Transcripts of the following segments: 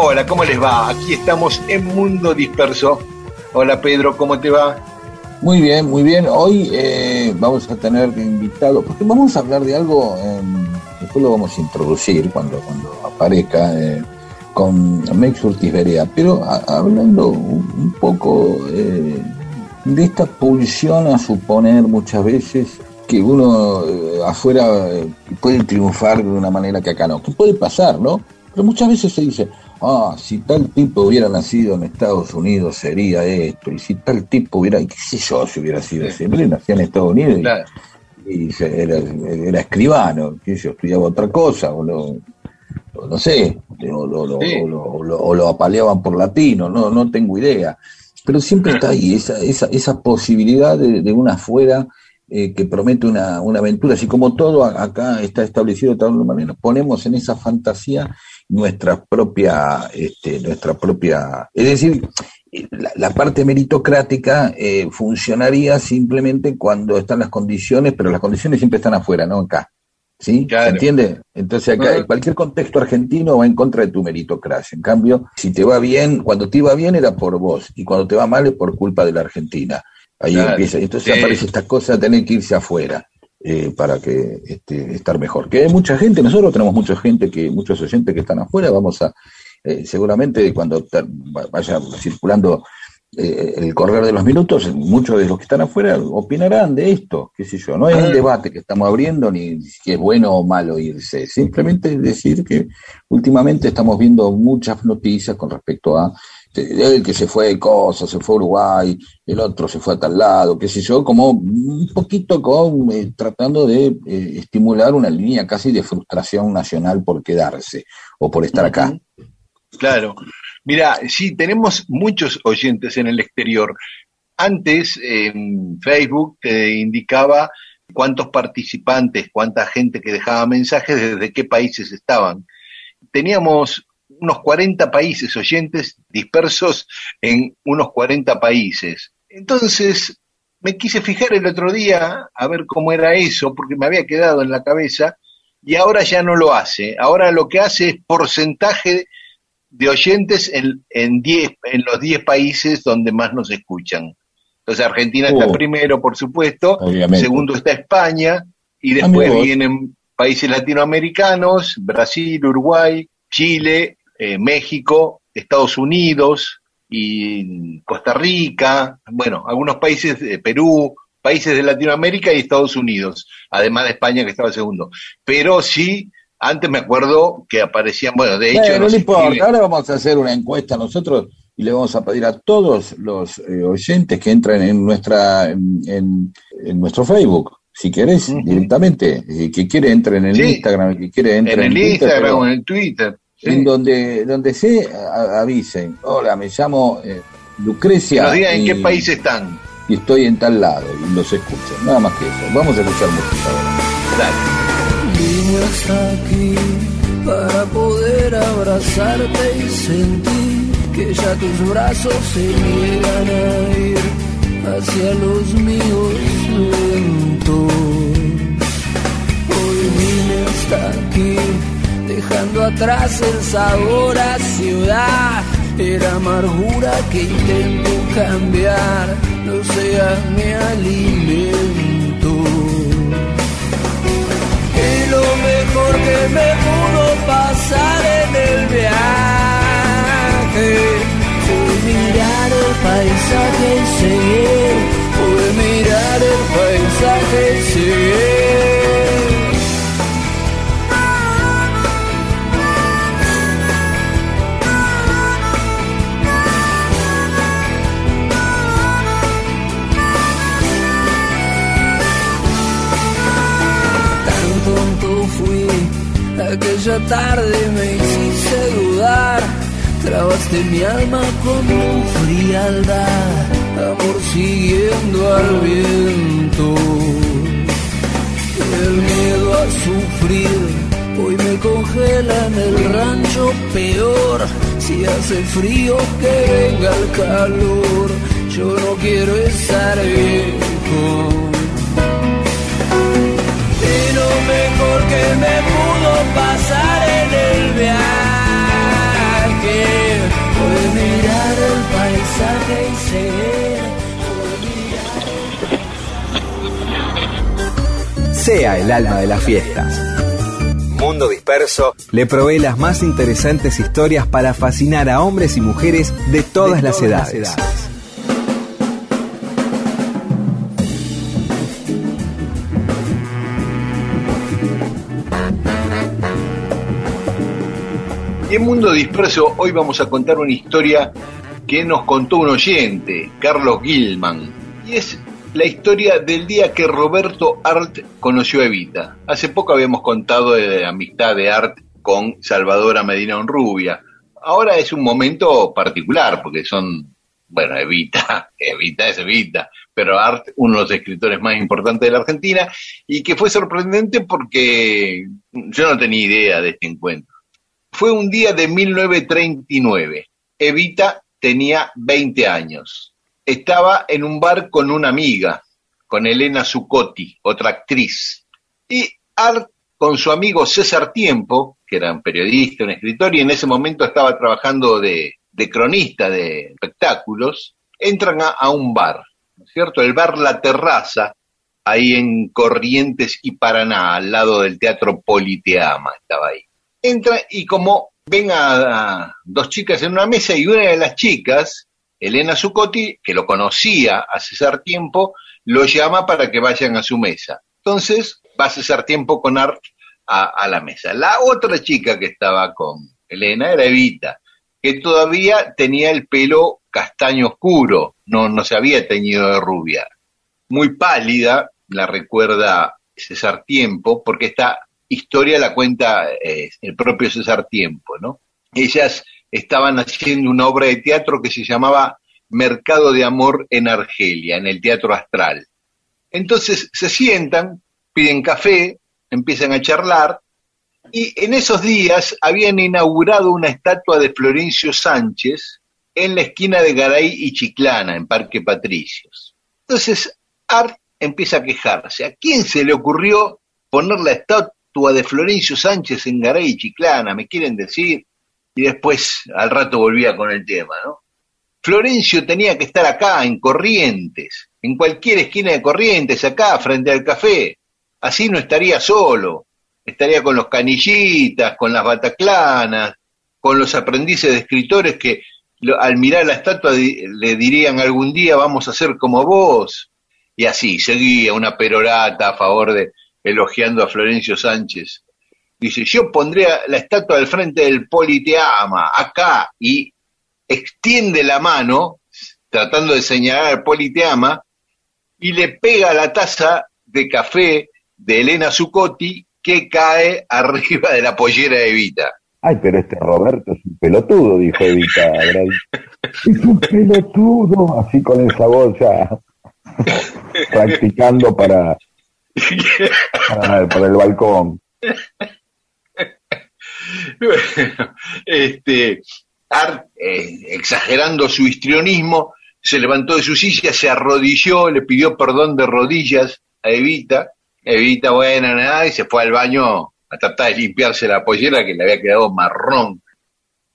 Hola, ¿cómo les va? Aquí estamos en Mundo Disperso. Hola Pedro, ¿cómo te va? Muy bien, muy bien. Hoy eh, vamos a tener invitado, porque vamos a hablar de algo, eh, después lo vamos a introducir cuando, cuando aparezca, eh, con Mex Berea, pero hablando un poco eh, de esta pulsión a suponer muchas veces que uno afuera puede triunfar de una manera que acá no, que puede pasar, ¿no? Pero muchas veces se dice, ah, si tal tipo hubiera nacido en Estados Unidos sería esto, y si tal tipo hubiera, qué sé yo, si hubiera sido siempre, nació en Estados Unidos y- Claro. y, se- era, era escribano, qué sé yo, estudiaba otra cosa, o lo, o no sé, o lo, lo- Sí. o lo- o lo- o lo apaleaban por latino, no, no tengo idea. Pero siempre está ahí esa, esa, esa posibilidad de, de una afuera eh, que promete una, una aventura, así como todo acá está establecido de tal manera, ponemos en esa fantasía nuestra propia, este, nuestra propia, es decir, la, la parte meritocrática eh, funcionaría simplemente cuando están las condiciones, pero las condiciones siempre están afuera, no acá. ¿Sí? Claro. ¿Se entiende? Entonces acá, en cualquier contexto argentino va en contra de tu meritocracia. En cambio, si te va bien, cuando te iba bien era por vos, y cuando te va mal es por culpa de la Argentina. Ahí Claro. empieza, entonces Sí. aparece esta cosa de tener que irse afuera eh, para que este, estar mejor. Que hay mucha gente, nosotros tenemos mucha gente que, muchos oyentes que están afuera, vamos a, eh, seguramente cuando vaya circulando eh, el correr de los minutos, muchos de los que están afuera opinarán de esto, qué sé yo. No es Ah. un debate que estamos abriendo ni si es bueno o malo irse, simplemente decir que últimamente estamos viendo muchas noticias con respecto a el que se fue de cosas, se fue a Uruguay, el otro se fue a tal lado, qué sé yo, como un poquito con eh, tratando de eh, estimular una línea casi de frustración nacional por quedarse o por estar acá. Claro. Mira, sí, tenemos muchos oyentes en el exterior. Antes en Facebook te indicaba cuántos participantes, cuánta gente que dejaba mensajes, desde qué países estaban. Teníamos unos 40 países oyentes dispersos en unos 40 países. Entonces, me quise fijar el otro día a ver cómo era eso, porque me había quedado en la cabeza, y ahora ya no lo hace. Ahora lo que hace es porcentaje de oyentes en, en, 10, en los 10 países donde más nos escuchan. Entonces Argentina está Oh. primero, por supuesto, Obviamente. segundo está España, y Ah, después vienen países latinoamericanos, Brasil, Uruguay, Chile, eh, México, Estados Unidos y Costa Rica, bueno, algunos países de Perú, países de Latinoamérica y Estados Unidos, además de España que estaba segundo. Pero sí, antes me acuerdo que aparecían, bueno, de hecho... No le importa, ahora vamos a hacer una encuesta nosotros y le vamos a pedir a todos los eh, oyentes que entren en nuestra en, en- en nuestro Facebook, si querés, directamente, eh, que quiere entren en el Sí. Instagram, que quiere entren en el Twitter, Instagram pero o en el Twitter. Sí. en donde donde se avisen, hola, me llamo eh, Que Lucrecia nos digan en qué y- país están. y estoy en tal lado y los escucho, nada más que eso. Vamos a escuchar música ahora. Dale. Vine hasta aquí para poder abrazarte y sentir que ya tus brazos se niegan a ir hacia los míos lentos. Atrás el sabor a ciudad. Era amargura que intento cambiar, no seas mi alimento. Y lo mejor que me pudo pasar en el viaje fue mirar el paisaje y seguir, fue mirar el paisaje y. Tarde me hiciste dudar, trabaste mi alma con tu frialdad, amor siguiendo al viento. El miedo a sufrir. Hoy me congela en el rancho peor. Si hace frío que venga el calor, yo no quiero estar viejo. Mejor que me viaje fue mirar el paisaje y ser. Sea el alma de las fiestas. Mundo Disperso le provee las más interesantes historias para fascinar a hombres y mujeres de todas, las edades. En Mundo Disperso hoy vamos a contar una historia que nos contó un oyente, Carlos Gilman, y es la historia del día que Roberto Art conoció a Evita. Hace poco habíamos contado de la amistad de Art con Salvadora Medina Onrubia. Ahora es un momento particular porque son, bueno, Evita, Evita es Evita, pero Art, uno de los escritores más importantes de la Argentina, y que fue sorprendente porque yo no tenía idea de este encuentro. Fue un día de 1939. Evita tenía 20 años. Estaba en un bar con una amiga, con Elena Zuccotti, otra actriz. Y Art, con su amigo César Tiempo, que era un periodista, un escritor, y en ese momento estaba trabajando de, cronista de espectáculos, entran a, a un bar, ¿no es cierto? El bar La Terraza, ahí en Corrientes y Paraná, al lado del Teatro Politeama, estaba ahí entra y como ven a, dos chicas en una mesa y una de las chicas, Elena Zucotti, que lo conocía hace César Tiempo, lo llama para que vayan a su mesa. Entonces va a César Tiempo con Art a, la mesa. La otra chica que estaba con Elena era Evita, que todavía tenía el pelo castaño oscuro, no, no se había teñido de rubia. Muy pálida, la recuerda César Tiempo, porque está historia la cuenta eh, el propio César Tiempo, ¿no? Ellas estaban haciendo una obra de teatro que se llamaba Mercado de Amor en Argelia, en el Teatro Astral. Entonces se sientan, piden café, empiezan a charlar, y en esos días habían inaugurado una estatua de Florencio Sánchez en la esquina de Garay y Chiclana, en Parque Patricios. Entonces Art empieza a quejarse. ¿A quién se le ocurrió poner la de Florencio Sánchez en Garay Chiclana, me quieren decir, y después al rato volvía con el tema, ¿no? Florencio tenía que estar acá, en Corrientes, en cualquier esquina de Corrientes, acá, frente al café. Así no estaría solo, estaría con los canillitas, con las bataclanas, con los aprendices de escritores que al mirar la estatua le dirían algún día vamos a ser como vos. Y así, seguía una perorata a favor de, elogiando a Florencio Sánchez. Dice, yo pondría la estatua del frente del Politeama, acá, y extiende la mano, tratando de señalar al Politeama, y le pega la taza de café de Elena Zucotti que cae arriba de la pollera de Evita. Ay, pero este Roberto es un pelotudo, dijo Evita. es un pelotudo, así con esa voz ya practicando para por el balcón. este, Art, eh, exagerando su histrionismo, se levantó de su silla, se arrodilló, le pidió perdón de rodillas a Evita. Evita, buena, nada, y se fue al baño a tratar de limpiarse la pollera que le había quedado marrón.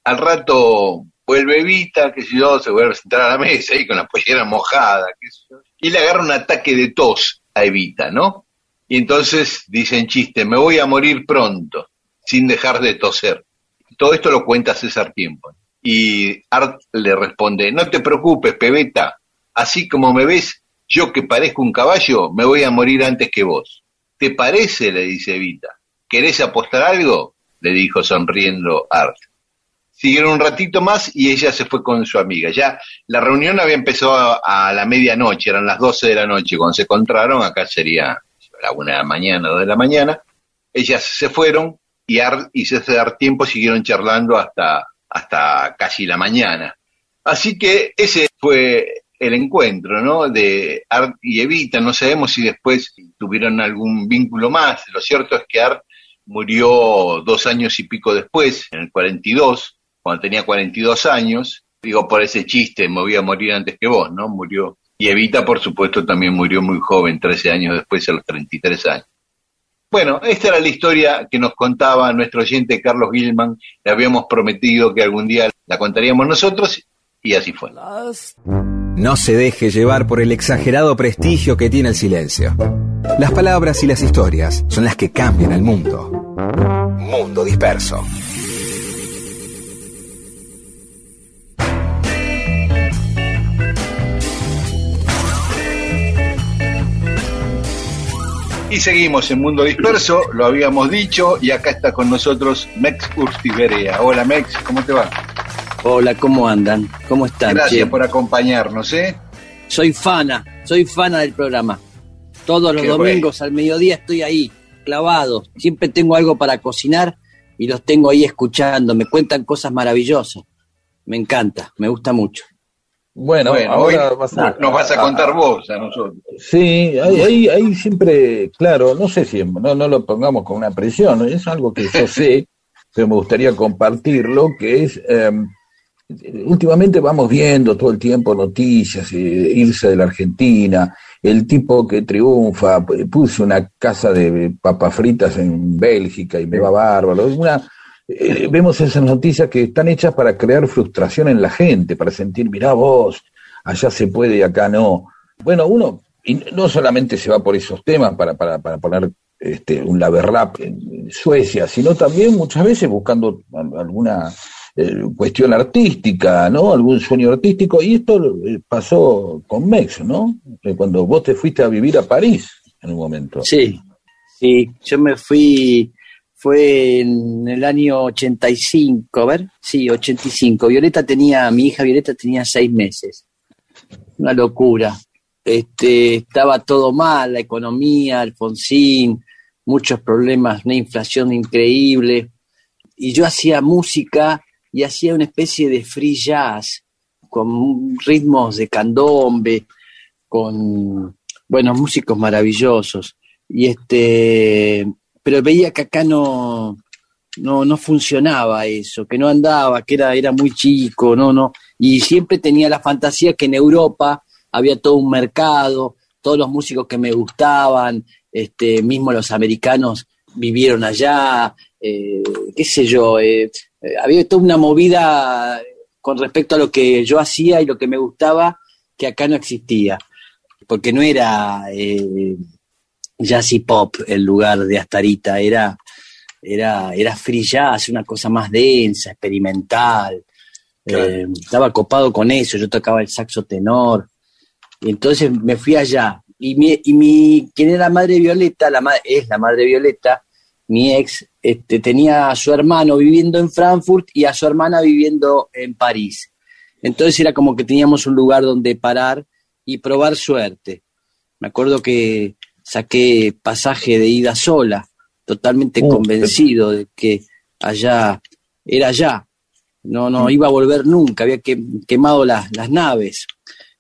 Al rato vuelve Evita, que si yo, se vuelve a sentar a la mesa y con la pollera mojada, y le agarra un ataque de tos a Evita, ¿no? Y entonces dicen chiste, me voy a morir pronto, sin dejar de toser. Todo esto lo cuenta César Tiempo. Y Art le responde, no te preocupes, pebeta, así como me ves, yo que parezco un caballo, me voy a morir antes que vos. ¿Te parece? le dice Evita. ¿Querés apostar algo? le dijo sonriendo Art. Siguieron un ratito más y ella se fue con su amiga. Ya la reunión había empezado a, la medianoche, eran las 12 de la noche. Cuando se encontraron, acá sería la una de la mañana, dos de la mañana, ellas se fueron y Art y César Tiempo siguieron charlando hasta, hasta casi la mañana. Así que ese fue el encuentro, ¿no? De Art y Evita. No sabemos si después tuvieron algún vínculo más. Lo cierto es que Art murió dos años y pico después, en el 42, cuando tenía 42 años. Digo, por ese chiste, me voy a morir antes que vos, ¿no? Murió. Y Evita, por supuesto, también murió muy joven, 13 años después, a los 33 años. Bueno, esta era la historia que nos contaba nuestro oyente Carlos Gilman. Le habíamos prometido que algún día la contaríamos nosotros y así fue. No se deje llevar por el exagerado prestigio que tiene el silencio. Las palabras y las historias son las que cambian el mundo. Mundo disperso. Y seguimos en Mundo Disperso, lo habíamos dicho, y acá está con nosotros Mex Urtiberea. Hola Mex, ¿cómo te va? Hola, ¿cómo andan? ¿Cómo están? Gracias por acompañarnos, ¿eh? Soy fana, soy fana del programa. Todos los domingos al mediodía estoy ahí, clavado. Siempre tengo algo para cocinar y los tengo ahí escuchando. Me cuentan cosas maravillosas. Me encanta, me gusta mucho. Bueno, ahora nos vas a contar vos a nosotros. Sí, ahí, ahí, siempre, claro, no sé si no, no lo pongamos con una presión, es algo que yo sé, pero me gustaría compartirlo, que es, em, últimamente vamos viendo todo el tiempo noticias, eh, irse de la Argentina, el tipo que triunfa, puse una casa de papas fritas en Bélgica y me va bárbaro, una eh, vemos esas noticias que están hechas para crear frustración en la gente, para sentir, mirá vos, allá se puede y acá no. Bueno, uno y no solamente se va por esos temas para, para, para poner este, un rap en Suecia, sino también muchas veces buscando alguna eh, cuestión artística, ¿no? Algún sueño artístico. Y esto eh, pasó con Mex, ¿no? Cuando vos te fuiste a vivir a París en un momento. Sí, sí, yo me fui fue en el año 85, a ver, sí, 85. Violeta tenía, mi hija Violeta tenía seis meses. Una locura. Este, estaba todo mal, la economía, Alfonsín, muchos problemas, una inflación increíble. Y yo hacía música y hacía una especie de free jazz, con ritmos de candombe, con, bueno, músicos maravillosos. Y este, pero veía que acá no, no, no funcionaba eso, que no andaba, que era, era muy chico, no, no, y siempre tenía la fantasía que en Europa había todo un mercado, todos los músicos que me gustaban, este, mismo los americanos vivieron allá, eh, qué sé yo, eh, eh, había toda una movida con respecto a lo que yo hacía y lo que me gustaba que acá no existía, porque no era jazz y pop el lugar de Astarita, era, era, era free jazz, una cosa más densa, experimental. Eh, estaba copado con eso, yo tocaba el saxo tenor. Y entonces me fui allá. Y mi, y mi quien era madre Violeta, la es la madre Violeta, mi ex, este, tenía a su hermano viviendo en Frankfurt y a su hermana viviendo en París. Entonces era como que teníamos un lugar donde parar y probar suerte. Me acuerdo que saqué pasaje de ida sola, totalmente uh, convencido de que allá era allá, no, no mm. iba a volver nunca, había que, quemado las, las naves.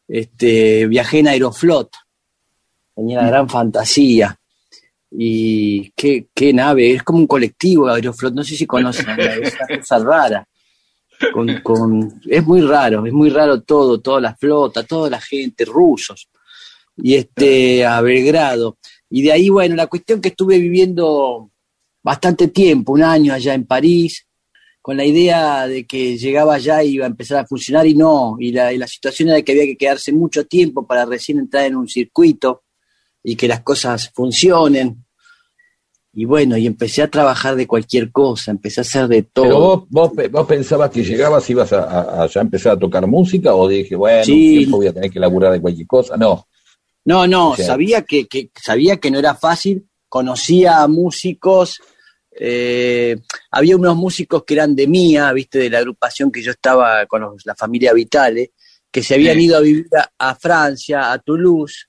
Este, viajé en Aeroflot, tenía una mm. gran fantasía. Y qué, qué nave, es como un colectivo Aeroflot, no sé si conocen, es una cosa rara. Con, con, es muy raro, es muy raro todo, toda la flota, toda la gente, rusos y este, a Belgrado. Y de ahí, bueno, la cuestión que estuve viviendo bastante tiempo, un año allá en París, con la idea de que llegaba allá y iba a empezar a funcionar y no, y la, y la situación era que había que quedarse mucho tiempo para recién entrar en un circuito y que las cosas funcionen. Y bueno, y empecé a trabajar de cualquier cosa, empecé a hacer de todo. Pero vos, vos, pensabas que llegabas y ibas a, ya empezar a tocar música o dije, bueno, sí. voy a tener que laburar de cualquier cosa. No, no, no, sabía que, que, sabía que no era fácil, conocía a músicos, eh, había unos músicos que eran de mía, viste, de la agrupación que yo estaba con la familia Vitale, que se habían ido a vivir a, Francia, a Toulouse,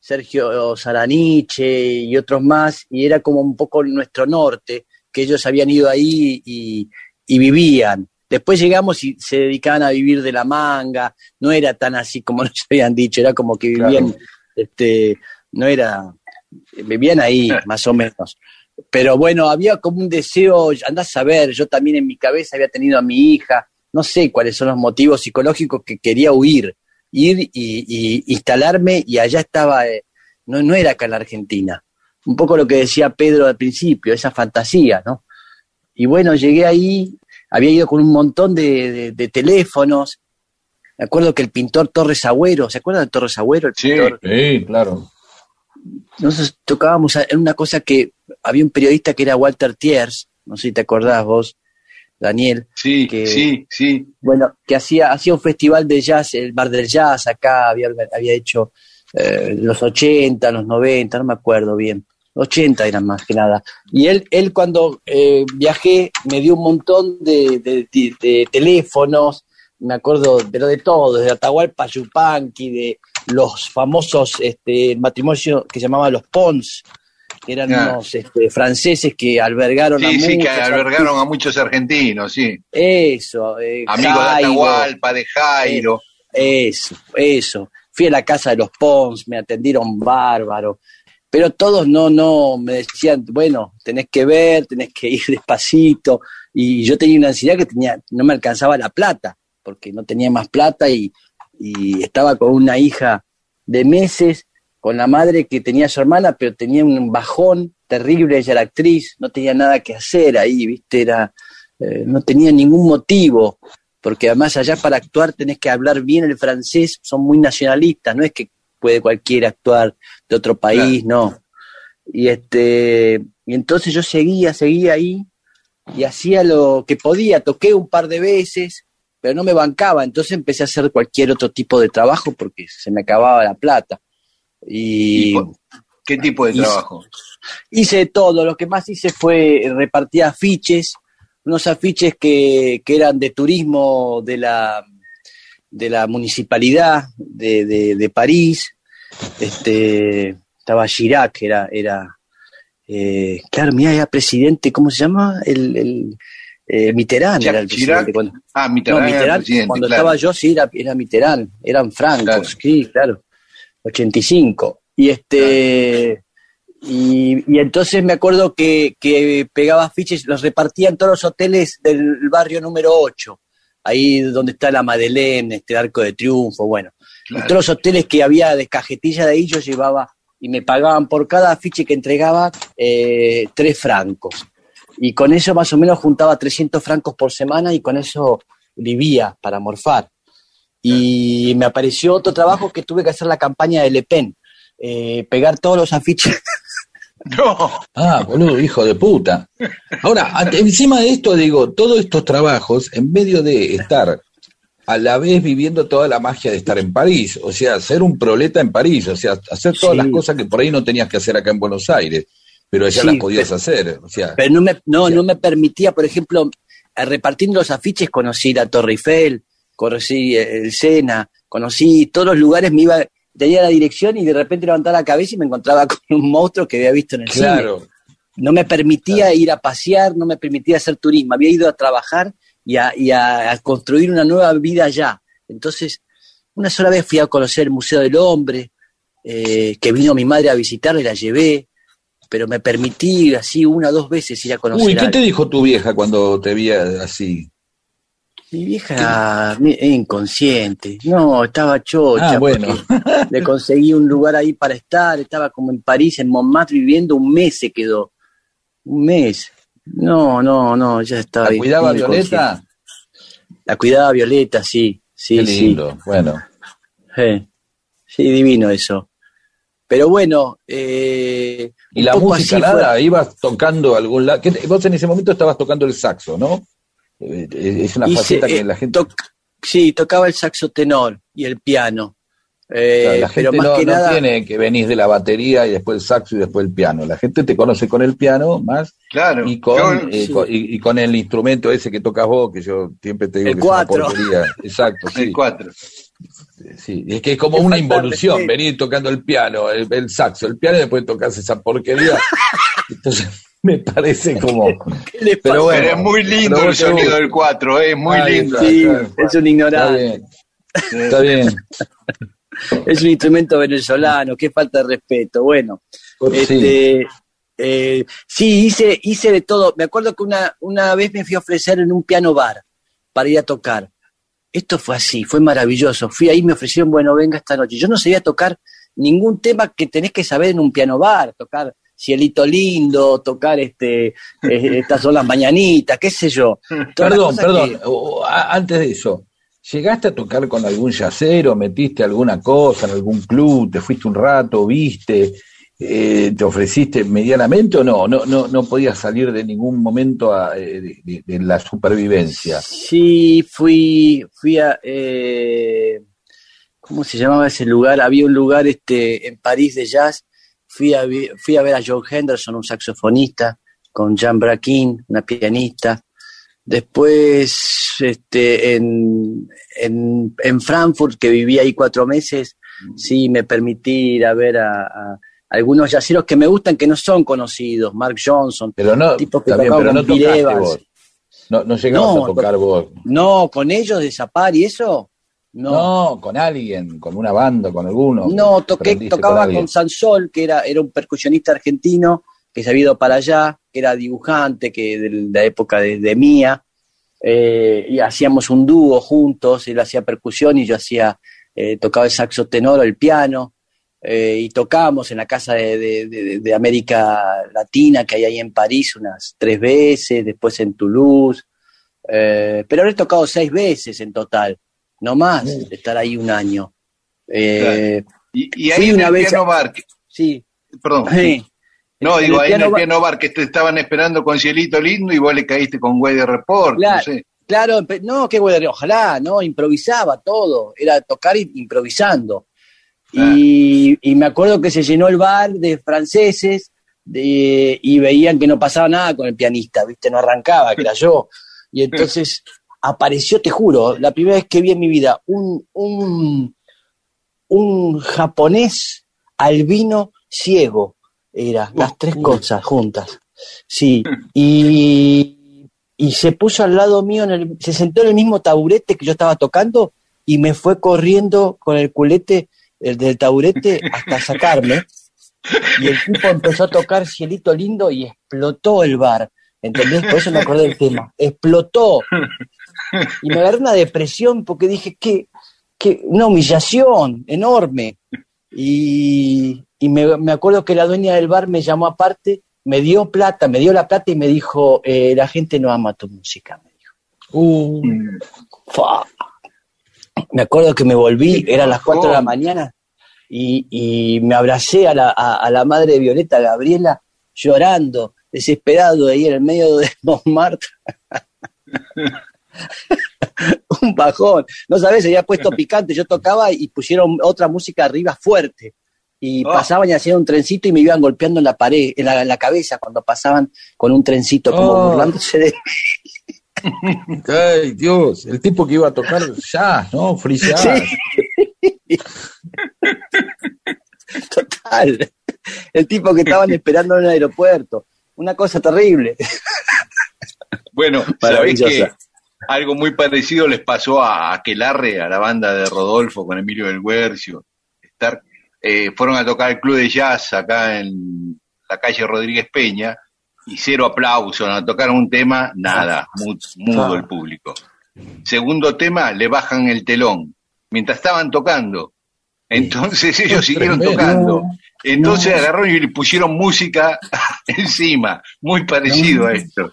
Sergio Saraniche y otros más, y era como un poco nuestro norte, que ellos habían ido ahí y, y vivían. Después llegamos y se dedicaban a vivir de la manga, no era tan así como nos habían dicho, era como que vivían, este, no era, vivían ahí más o menos. Pero bueno, había como un deseo, andás a ver, yo también en mi cabeza había tenido a mi hija, no sé cuáles son los motivos psicológicos que quería huir, ir y, instalarme y allá estaba, eh, no, no era acá en la Argentina. Un poco lo que decía Pedro al principio, esa fantasía, ¿no? Y bueno, llegué ahí, había ido con un montón de, teléfonos. Me acuerdo que el pintor Torres Agüero, ¿se acuerdan de Torres Agüero? sí, sí, claro. Nosotros tocábamos en una cosa que había un periodista que era Walter Thiers, no sé si te acordás vos, Daniel. Sí, que, sí, sí. Bueno, que hacía, hacía un festival de jazz, el Bar del Jazz acá, había, había hecho eh, los 80, los 90, no me acuerdo bien. 80 eran más que nada. Y él, él cuando eh, viajé me dio un montón de, de, teléfonos, me acuerdo de lo de todo, de Atahualpa Yupanqui, de los famosos este, matrimonios que llamaban los Pons, que eran unos este, franceses que albergaron a muchos. Sí, que albergaron a muchos argentinos, sí. Eso. Eh, Amigos de Atahualpa, de Jairo. Eh, eso, eso. Fui a la casa de los Pons, me atendieron bárbaro pero todos no, no, me decían, bueno, tenés que ver, tenés que ir despacito, y yo tenía una ansiedad que tenía, no me alcanzaba la plata, porque no tenía más plata y, estaba con una hija de meses, con la madre que tenía su hermana, pero tenía un bajón terrible, ella era actriz, no tenía nada que hacer ahí, viste, era, eh, no tenía ningún motivo, porque además allá para actuar tenés que hablar bien el francés, son muy nacionalistas, no es que puede cualquiera actuar de otro país, no. Y este, y entonces yo seguía, seguía ahí y hacía lo que podía, toqué un par de veces, pero no me bancaba, entonces empecé a hacer cualquier otro tipo de trabajo porque se me acababa la plata. Y, ¿Qué tipo de trabajo? Hice todo, lo que más hice fue repartir afiches, unos afiches que, que eran de turismo de la, de la municipalidad de, de, París, este, estaba Chirac, era, era eh, claro, mira, era presidente, ¿cómo se llama? El, el eh, Mitterrand era el presidente. Cuando, ah, Mitterrand, cuando estaba yo sí era, era Mitterrand, eran francos, sí, claro, 85. Y este... Y, y, entonces me acuerdo que, que pegaba fiches, los repartía en todos los hoteles del barrio número 8 ahí donde está la Madeleine, este Arco de Triunfo, bueno. todos los hoteles que había de cajetilla de ahí yo llevaba y me pagaban por cada afiche que entregaba eh, tres francos. Y con eso más o menos juntaba 300 francos por semana y con eso vivía para morfar. Y me apareció otro trabajo que tuve que hacer la campaña de Le Pen, eh, pegar todos los afiches No. Ah, boludo, hijo de puta. Ahora, encima de esto, digo, todos estos trabajos, en medio de estar a la vez viviendo toda la magia de estar en París, o sea, ser un proleta en París, o sea, hacer todas las cosas que por ahí no tenías que hacer acá en Buenos Aires, pero ya las podías hacer, o sea. Pero no me, no, no me permitía, por ejemplo, repartiendo los afiches conocí la Torre Eiffel, conocí el Sena, conocí todos los lugares, me iba, tenía la dirección y de repente levantaba la cabeza y me encontraba con un monstruo que había visto en el claro. cine. No me permitía ir a pasear, no me permitía hacer turismo, había ido a trabajar y a, construir una nueva vida allá. Entonces, una sola vez fui a conocer el Museo del Hombre, eh, que vino mi madre a visitar y la llevé, pero me permití así una o dos veces ir a conocer. Uy, ¿qué te dijo tu vieja cuando te vi así? Mi vieja inconsciente, no, estaba chocha. Ah, bueno. le conseguí un lugar ahí para estar, estaba como en París, en Montmartre, viviendo un mes se quedó. Un mes. No, no, no, ya estaba. ¿La cuidaba Violeta? La cuidaba Violeta, sí, sí, lindo. Bueno. Sí, divino eso. Pero bueno. Eh, ¿Y la música nada? ¿Ibas tocando algún lado? Vos en ese momento estabas tocando el saxo, ¿no? Eh, es una faceta que eh, la gente... sí, tocaba el saxo tenor y el piano. Eh, la gente no, tiene que venís de la batería y después el saxo y después el piano. La gente te conoce con el piano más claro, y, con, y, con el instrumento ese que tocas vos, que yo siempre te digo que es una porquería. Exacto, sí. El cuatro. Sí, es que es como una involución, venir tocando el piano, el, saxo, el piano y después tocas esa porquería. Entonces, me parece como. pero bueno, es muy lindo el sonido del 4, es muy lindo. Sí, es un ignorante. Está bien. es un instrumento venezolano, qué falta de respeto. Bueno, este, eh, sí, hice, hice de todo. Me acuerdo que una, una vez me fui a ofrecer en un piano bar para ir a tocar. Esto fue así, fue maravilloso. Fui ahí, me ofrecieron, bueno, venga esta noche. Yo no sabía tocar ningún tema que tenés que saber en un piano bar, tocar Cielito Lindo, tocar este, eh, estas son las mañanitas, qué sé yo. Perdón, perdón, antes de eso, ¿llegaste a tocar con algún yacero, metiste alguna cosa en algún club, te fuiste un rato, viste? Eh, ¿Te ofreciste medianamente o no? No, no, no podías salir de ningún momento eh, de, la supervivencia. Sí, fui, fui a, eh, ¿cómo se llamaba ese lugar? Había un lugar este, en París de jazz. Fui a, fui a ver a John Henderson, un saxofonista, con Jan Brakin, una pianista. Después, este, en, en, en Frankfurt, que viví ahí cuatro meses, sí me permití ir a ver a algunos yaceros que me gustan que no son conocidos, Mark Johnson, pero no, tipo que pero no vos. No, no llegamos a tocar vos. No, con ellos de Zapar y eso. No. con alguien, con una banda, con alguno. No, toqué, tocaba con, Sansol, que era, era un percusionista argentino que se había ido para allá, que era dibujante, que de la época de, Mía, eh, y hacíamos un dúo juntos, él hacía percusión y yo hacía, eh, tocaba el saxo tenor o el piano, eh, y tocamos en la Casa de, América Latina que hay ahí en París unas tres veces, después en Toulouse, eh, pero habré tocado seis veces en total, no más de estar ahí un año. Eh, y, ahí en el piano bar, sí, perdón. No, digo, ahí en el piano bar que te estaban esperando con Cielito Lindo y vos le caíste con Weather Report, claro, no Claro, no, qué Weather, ojalá, no, improvisaba todo, era tocar improvisando. Ah. Y, me acuerdo que se llenó el bar de franceses y veían que no pasaba nada con el pianista, ¿viste? No arrancaba, que era yo. Y entonces apareció, te juro, la primera vez que vi en mi vida un, un, un japonés albino ciego, era, las tres cosas juntas. Sí, y, y se puso al lado mío, en el, se sentó en el mismo taburete que yo estaba tocando y me fue corriendo con el culete el del taburete hasta sacarme. Y el tipo empezó a tocar Cielito Lindo y explotó el bar. ¿Entendés? Por eso me acordé del tema. Explotó. Y me agarré una depresión porque dije, que, que una humillación enorme. Y, me, acuerdo que la dueña del bar me llamó aparte, me dio plata, me dio la plata y me dijo, eh, la gente no ama tu música, me dijo. Uh, me acuerdo que me volví, eran las 4 de la mañana, y, me abracé a la, a, la, madre de Violeta, Gabriela, llorando, desesperado ahí en el medio de Montmartre. un bajón. No sabes, se había puesto picante. Yo tocaba y pusieron otra música arriba fuerte. Y oh. pasaban y hacían un trencito y me iban golpeando en la pared, en la, cabeza cuando pasaban con un trencito, como oh. burlándose de. Ay, Dios, el tipo que iba a tocar ya, ¿no? Free Total. El tipo que estaban esperando en el aeropuerto. Una cosa terrible. Bueno, sabés que algo muy parecido les pasó a Aquelarre, a la banda de Rodolfo con Emilio del Guercio. Estar, eh, fueron a tocar el club de jazz acá en la calle Rodríguez Peña y cero aplauso, no tocaron un tema, nada, mudo, el público. Segundo tema, le bajan el telón, mientras estaban tocando. Entonces ellos siguieron tocando. Entonces agarraron y le pusieron música encima, muy parecido a esto.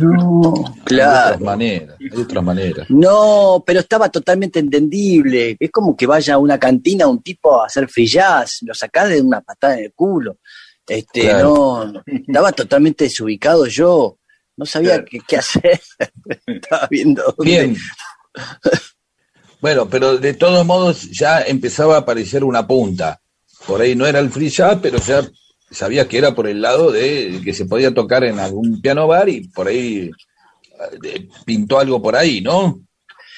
No, claro. De otras maneras, de otras maneras. No, pero estaba totalmente entendible. Es como que vaya a una cantina un tipo a hacer free jazz, lo sacás de una patada en el culo. Este, no, estaba totalmente desubicado yo, no sabía qué, hacer. estaba viendo. Bien. bueno, pero de todos modos ya empezaba a aparecer una punta. Por ahí no era el free jazz, pero ya sabía que era por el lado de que se podía tocar en algún piano bar y por ahí eh, pintó algo por ahí, ¿no?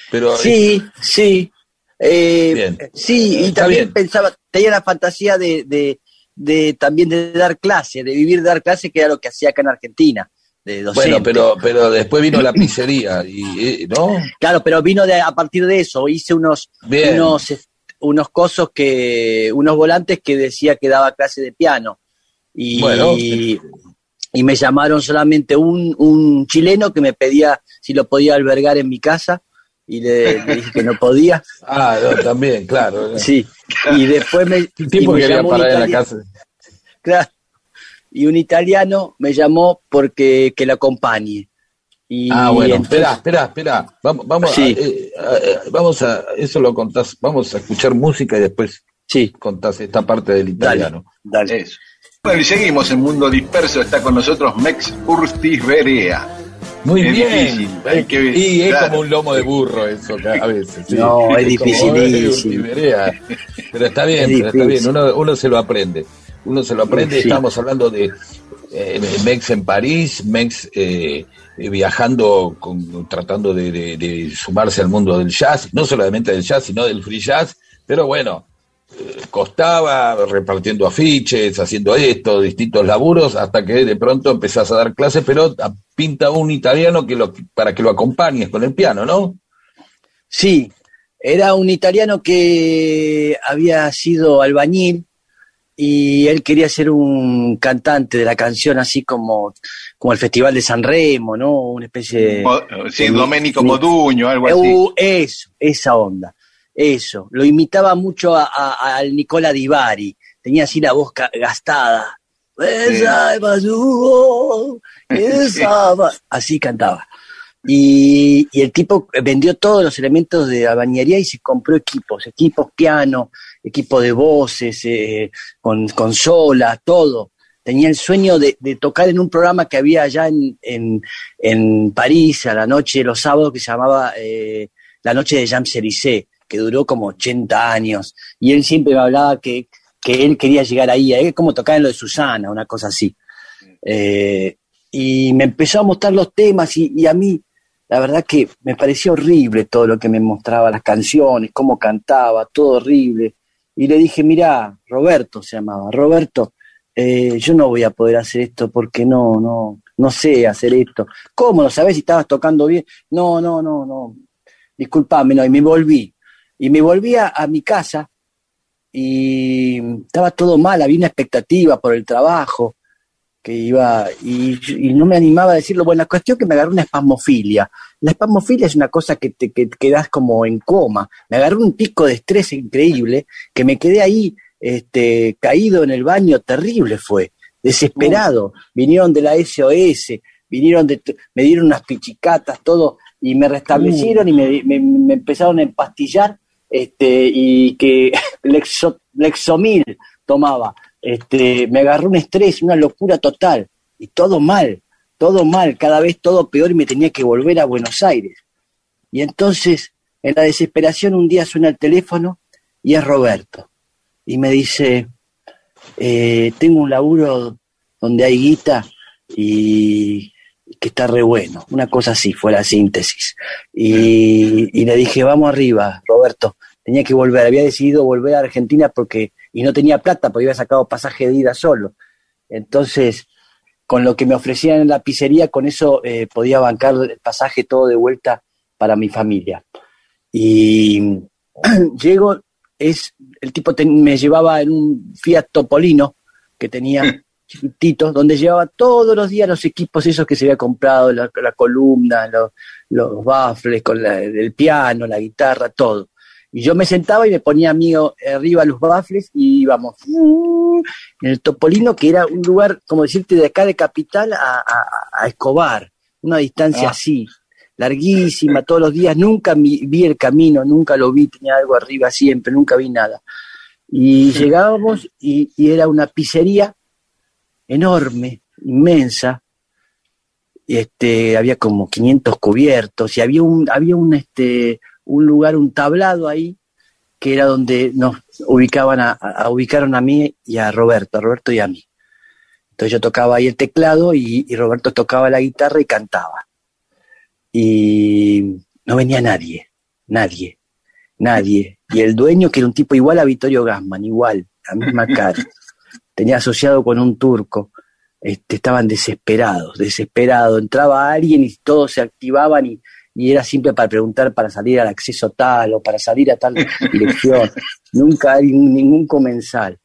Pero sí, sí. Eh, sí, y también pensaba, tenía la fantasía de, de también de dar clase, de vivir de dar clase, que era lo que hacía acá en Argentina. De docente. Bueno, pero, pero después vino la pizzería, y, ¿no? Claro, pero vino de, a partir de eso. Hice unos, Bien. unos, unos cosos que, unos volantes que decía que daba clase de piano. Y, Bueno. y me llamaron solamente un, un chileno que me pedía si lo podía albergar en mi casa y le, le dije que no podía. Ah, no, también, claro. Sí. Y después me, El tipo y me quería parar en la casa. Claro. Y un italiano me llamó porque que lo acompañe. Y Ah, bueno, espera, espera, espera. Vamos, vamos, Sí. a, eh, a- vamos a, eso lo contás, vamos a escuchar música y después Sí, contás esta parte del italiano. dale. Eso. Bueno, y seguimos en Mundo Disperso. Está con nosotros Mex Urtiz Berea. Muy Es bien. difícil, hay que- y es como un lomo de burro eso a veces. sí. No, es como, dificilísimo. eh. Pero está bien, Es pero está bien, uno, uno se lo aprende. Uno se lo aprende. Sí. Estamos hablando de eh, Mex en París, Mex eh, viajando, con- tratando de, de- de sumarse al mundo del jazz, no solamente del jazz, sino del free jazz, pero bueno, costaba repartiendo afiches, haciendo esto, distintos laburos, hasta que de pronto empezás a dar clases, pero pinta un italiano que lo, para que lo acompañes con el piano, ¿no? Sí, era un italiano que había sido albañil y él quería ser un cantante de la canción así como, como el Festival de San Remo, ¿no? Una especie de... Mo- Sí. Domenico. Moduño, algo así. Uh, eso, esa onda, eso. Lo imitaba mucho a, a- al Nicola Di Bari. Tenía así la voz gastada. Esa esa Así cantaba. Y, y el tipo vendió todos los elementos de albañería y se compró equipos, equipos piano, equipo de voces, eh, con consola, todo. Tenía el sueño de, de tocar en un programa que había allá en, en, en París a la noche de los sábados que se llamaba eh, La Noche de Champs-Élysées, que duró como 80 años. Y él siempre me hablaba que, que él quería llegar ahí, es como tocar en lo de Susana, una cosa así. Eh, y me empezó a mostrar los temas y, a mí, la verdad que me pareció horrible todo lo que me mostraba, las canciones, cómo cantaba, todo horrible. Y le dije, mira, Roberto se llamaba, Roberto, eh, yo no voy a poder hacer esto porque no, no, no sé hacer esto. ¿Cómo? ¿No sabes si estabas tocando bien? No, no, no, no. Disculpame, no. Y me volví. Y me volví a, mi casa y estaba todo mal, había una expectativa por el trabajo que iba y, y no me animaba a decirlo. Bueno, la cuestión es que me agarró una espasmofilia. La espasmofilia es una cosa que te que quedas como en coma. Me agarró un pico de estrés increíble que me quedé ahí este, caído en el baño, terrible fue, desesperado. Vinieron de la SOS, vinieron de, me dieron unas pichicatas, todo, y me restablecieron y me, me- me empezaron a empastillar este, y que Lexo- Lexomil tomaba. Este, me agarró un estrés, una locura total, y todo mal, todo mal, cada vez todo peor y me tenía que volver a Buenos Aires. Y entonces, en la desesperación, un día suena el teléfono y es Roberto. Y me dice, eh, tengo un laburo donde hay guita y que está re bueno. Una cosa así fue la síntesis. Y, le dije, vamos arriba, Roberto. Tenía que volver, había decidido volver a Argentina porque, y no tenía plata porque había sacado pasaje de ida solo. Entonces, con lo que me ofrecían en la pizzería, con eso eh, podía bancar el pasaje todo de vuelta para mi familia. Y llego, es, el tipo me llevaba en un Fiat Topolino que tenía chiquitito, donde llevaba todos los días los equipos esos que se había comprado, la, la columna, los, los baffles, con la- el piano, la guitarra, todo. Y yo me sentaba y me ponía a mí o- arriba los baffles y íbamos en el Topolino, que era un lugar, como decirte, de acá de Capital a, a- a Escobar, una distancia Ah. así, larguísima, todos los días, nunca mi- vi el camino, nunca lo vi, tenía algo arriba siempre, nunca vi nada. Y llegábamos y, y era una pizzería enorme, inmensa, y este, había como 500 cubiertos y había un, había un, este, un lugar, un tablado ahí, que era donde nos ubicaban a, a- ubicaron a mí y a Roberto, a Roberto y a mí. Entonces yo tocaba ahí el teclado y, y Roberto tocaba la guitarra y cantaba. Y no venía nadie, nadie, nadie. Y el dueño, que era un tipo igual a Vittorio Gassman, igual, la misma cara. Tenía asociado con un turco, este, estaban desesperados, desesperados. Entraba alguien y todos se activaban y, y era siempre para preguntar para salir al acceso tal o para salir a tal dirección. Nunca hay ningún comensal.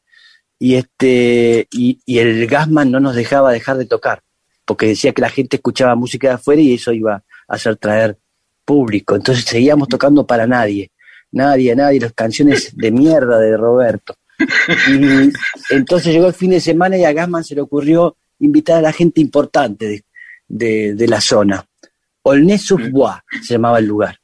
Y, este, y, y el Gasman no nos dejaba dejar de tocar, porque decía que la gente escuchaba música de afuera y eso iba a hacer traer público. Entonces seguíamos tocando para nadie, nadie, nadie, las canciones de mierda de Roberto. Y entonces llegó el fin de semana y a Gasman se le ocurrió invitar a la gente importante de, de, de la zona. Olney-sous-Bois se llamaba el lugar.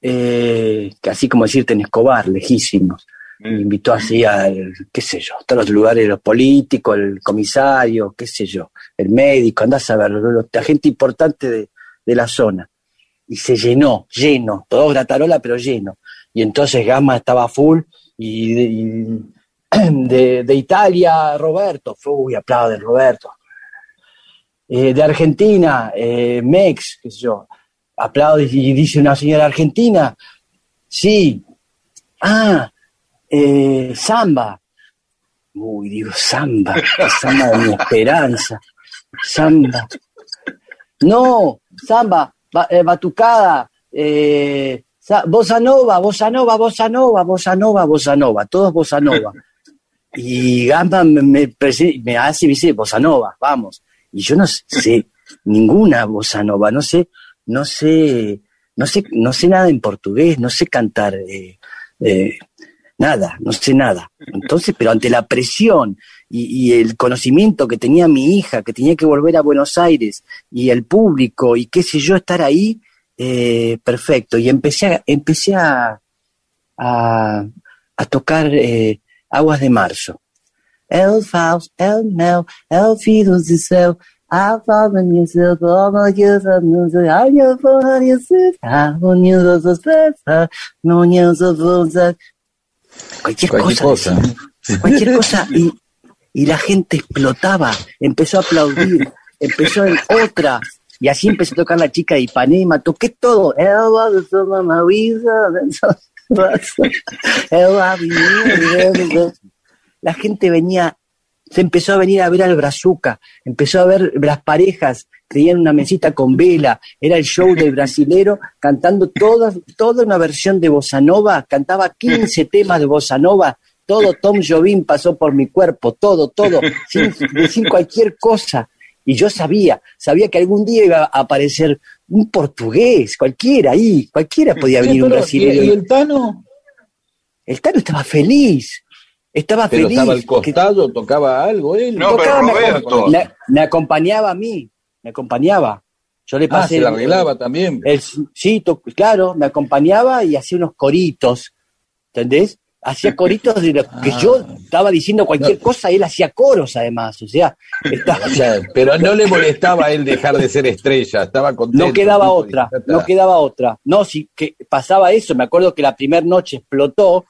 Eh, que así como decirte en Escobar, lejísimos. Me invitó así al, qué sé yo, todos los lugares, los políticos, el comisario, qué sé yo, el médico, andás a ver, la gente importante de, de la zona. Y se llenó, lleno, todo gratarola, pero lleno. Y entonces Gama estaba full y de, de Italia, Roberto, uy, aplauden Roberto. Eh, de Argentina, eh, Mex, qué sé yo, aplaude y dice una señora argentina, sí, ah, eh, samba. Uy, digo, samba, samba de mi esperanza, samba. No, samba, ba- eh, batucada, sa- bossa nova, bossa nova, bossa nova, bossa nova, bossa nova, todos bossa nova. Y Gamba me, me, hace me dice, bossa nova, vamos. Y yo no sé ninguna bossa nova, no sé, no sé, no sé, no sé nada en portugués, no sé cantar, eh, eh, nada, no sé nada. Entonces, pero ante la presión y, y el conocimiento que tenía mi hija, que tenía que volver a Buenos Aires, y el público, y qué sé yo, estar ahí, eh, perfecto. Y empecé a, empecé a, a, a tocar eh, Aguas de Marzo. El Faust, el Mel, el Fidos de Céu, a fama minha como que eu não sei, a minha forra de ser, a minha dos festa, no minha voz, cualquier, Cualquier cosa, cosa. cualquier cosa y, y la gente explotaba, empezó a aplaudir, empezó en otra, y así empecé a tocar la chica de Ipanema, toqué todo, La gente venía, se empezó a venir a ver al Brazuca, empezó a ver las parejas, tenían una mesita con vela, era el show del brasilero, cantando toda, toda una versión de Bossa Nova, cantaba 15 temas de Bossa Nova, todo Tom Jobim pasó por mi cuerpo, todo, todo, sin decir cualquier cosa. Y yo sabía, sabía que algún día iba a aparecer un portugués, cualquiera ahí, cualquiera podía Sí, venir un pero, ¿y, brasileño. y el Tano? El Tano estaba feliz, estaba Pero feliz. estaba al que- costado, tocaba algo él. No, tocaba, me Roberto. acom- Me, me acompañaba a mí, me acompañaba. Yo le Ah, pasé. se la el- arreglaba también. el- sí, to- claro, me acompañaba y hacía unos coritos, ¿entendés? Hacía coritos de lo que Ah. yo estaba diciendo cualquier cosa, él hacía coros además, o sea, estaba- O sea, pero no le molestaba a él dejar de ser estrella, estaba contento. no quedaba otra, no quedaba otra. No, sí que pasaba eso, me acuerdo que la primera noche explotó,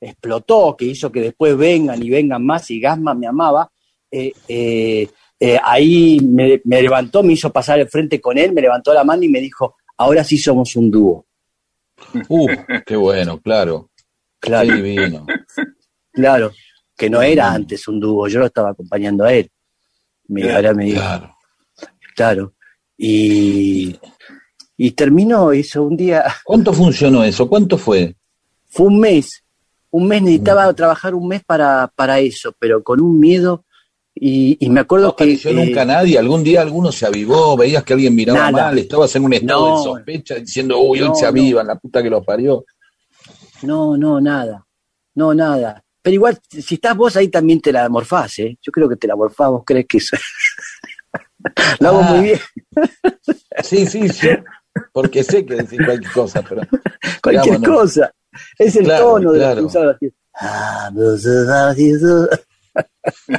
explotó, que hizo que después vengan y vengan más y Gasma me amaba. eh, eh, eh, ahí me, me levantó, me hizo pasar el frente con él, me levantó la mano y me dijo, ahora sí somos un dúo. Uh, qué bueno, claro. Claro, Qué divino. claro, que no era antes un dúo, yo lo estaba acompañando a él. Me, ahora me dijo, Claro. claro. Y, y terminó eso un día, ¿Cuánto funcionó eso? ¿Cuánto fue? fue un mes, un mes necesitaba trabajar un mes para, para eso, pero con un miedo y, y me acuerdo No que apareció eh, nunca nadie. Algún día alguno se avivó, veías que alguien miraba Nada. mal, estabas en un estado No. de sospecha diciendo, uy, hoy No, se no. avivan, la puta que los parió. No, no, nada, no, nada. Pero igual, si estás vos ahí también te la morfás, ¿eh? Yo creo que te la morfás, vos crees que eso... Lo hago Ah. muy bien, Sí, sí, sí. Porque sé que decir cualquier cosa, pero. cualquier digamos, no. cosa. Es el Claro, tono de claro. lo que. Ah, ah.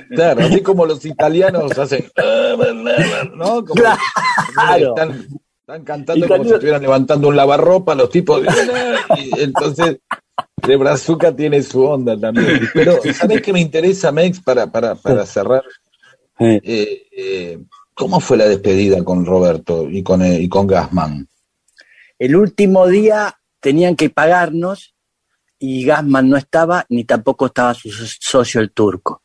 Claro, así como los italianos hacen. ¿No? Como Claro. Están, están cantando como si estuvieran levantando un lavarropa, los tipos. Y entonces, de Brazuca tiene su onda también. Pero, ¿sabes qué me interesa, Mex, para, para, para cerrar? Eh, Eh, ¿Cómo fue la despedida con Roberto y con, eh, y con Gasman? El último día tenían que pagarnos y Gasman no estaba, ni tampoco estaba su so- socio el turco.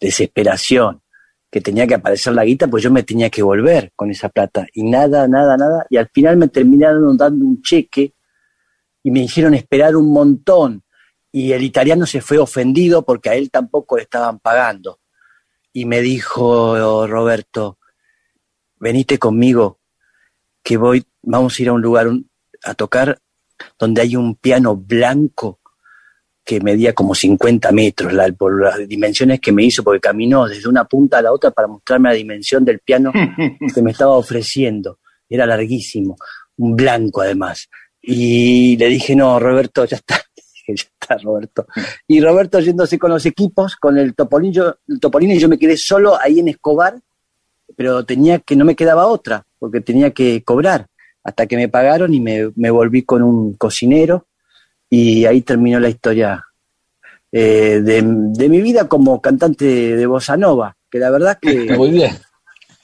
desesperación, que tenía que aparecer la guita, pues yo me tenía que volver con esa plata. Y nada, nada, nada. Y al final me terminaron dando un cheque y me hicieron esperar un montón. Y el italiano se fue ofendido porque a él tampoco le estaban pagando. Y me dijo, Roberto, venite conmigo, que voy, vamos a ir a un lugar a tocar donde hay un piano blanco que medía como 50 metros, por las dimensiones que me hizo, porque caminó desde una punta a la otra para mostrarme la dimensión del piano que me estaba ofreciendo. Era larguísimo, un blanco además. Y le dije, no, Roberto, ya está. ya está, Roberto. Y Roberto yéndose con los equipos, con el topolino, el topolino, y yo me quedé solo ahí en Escobar, pero tenía que, no me quedaba otra, porque tenía que cobrar. Hasta que me pagaron y me, me volví con un cocinero y ahí terminó la historia eh, de, mi vida como cantante de bossa nova, que la verdad que muy bien.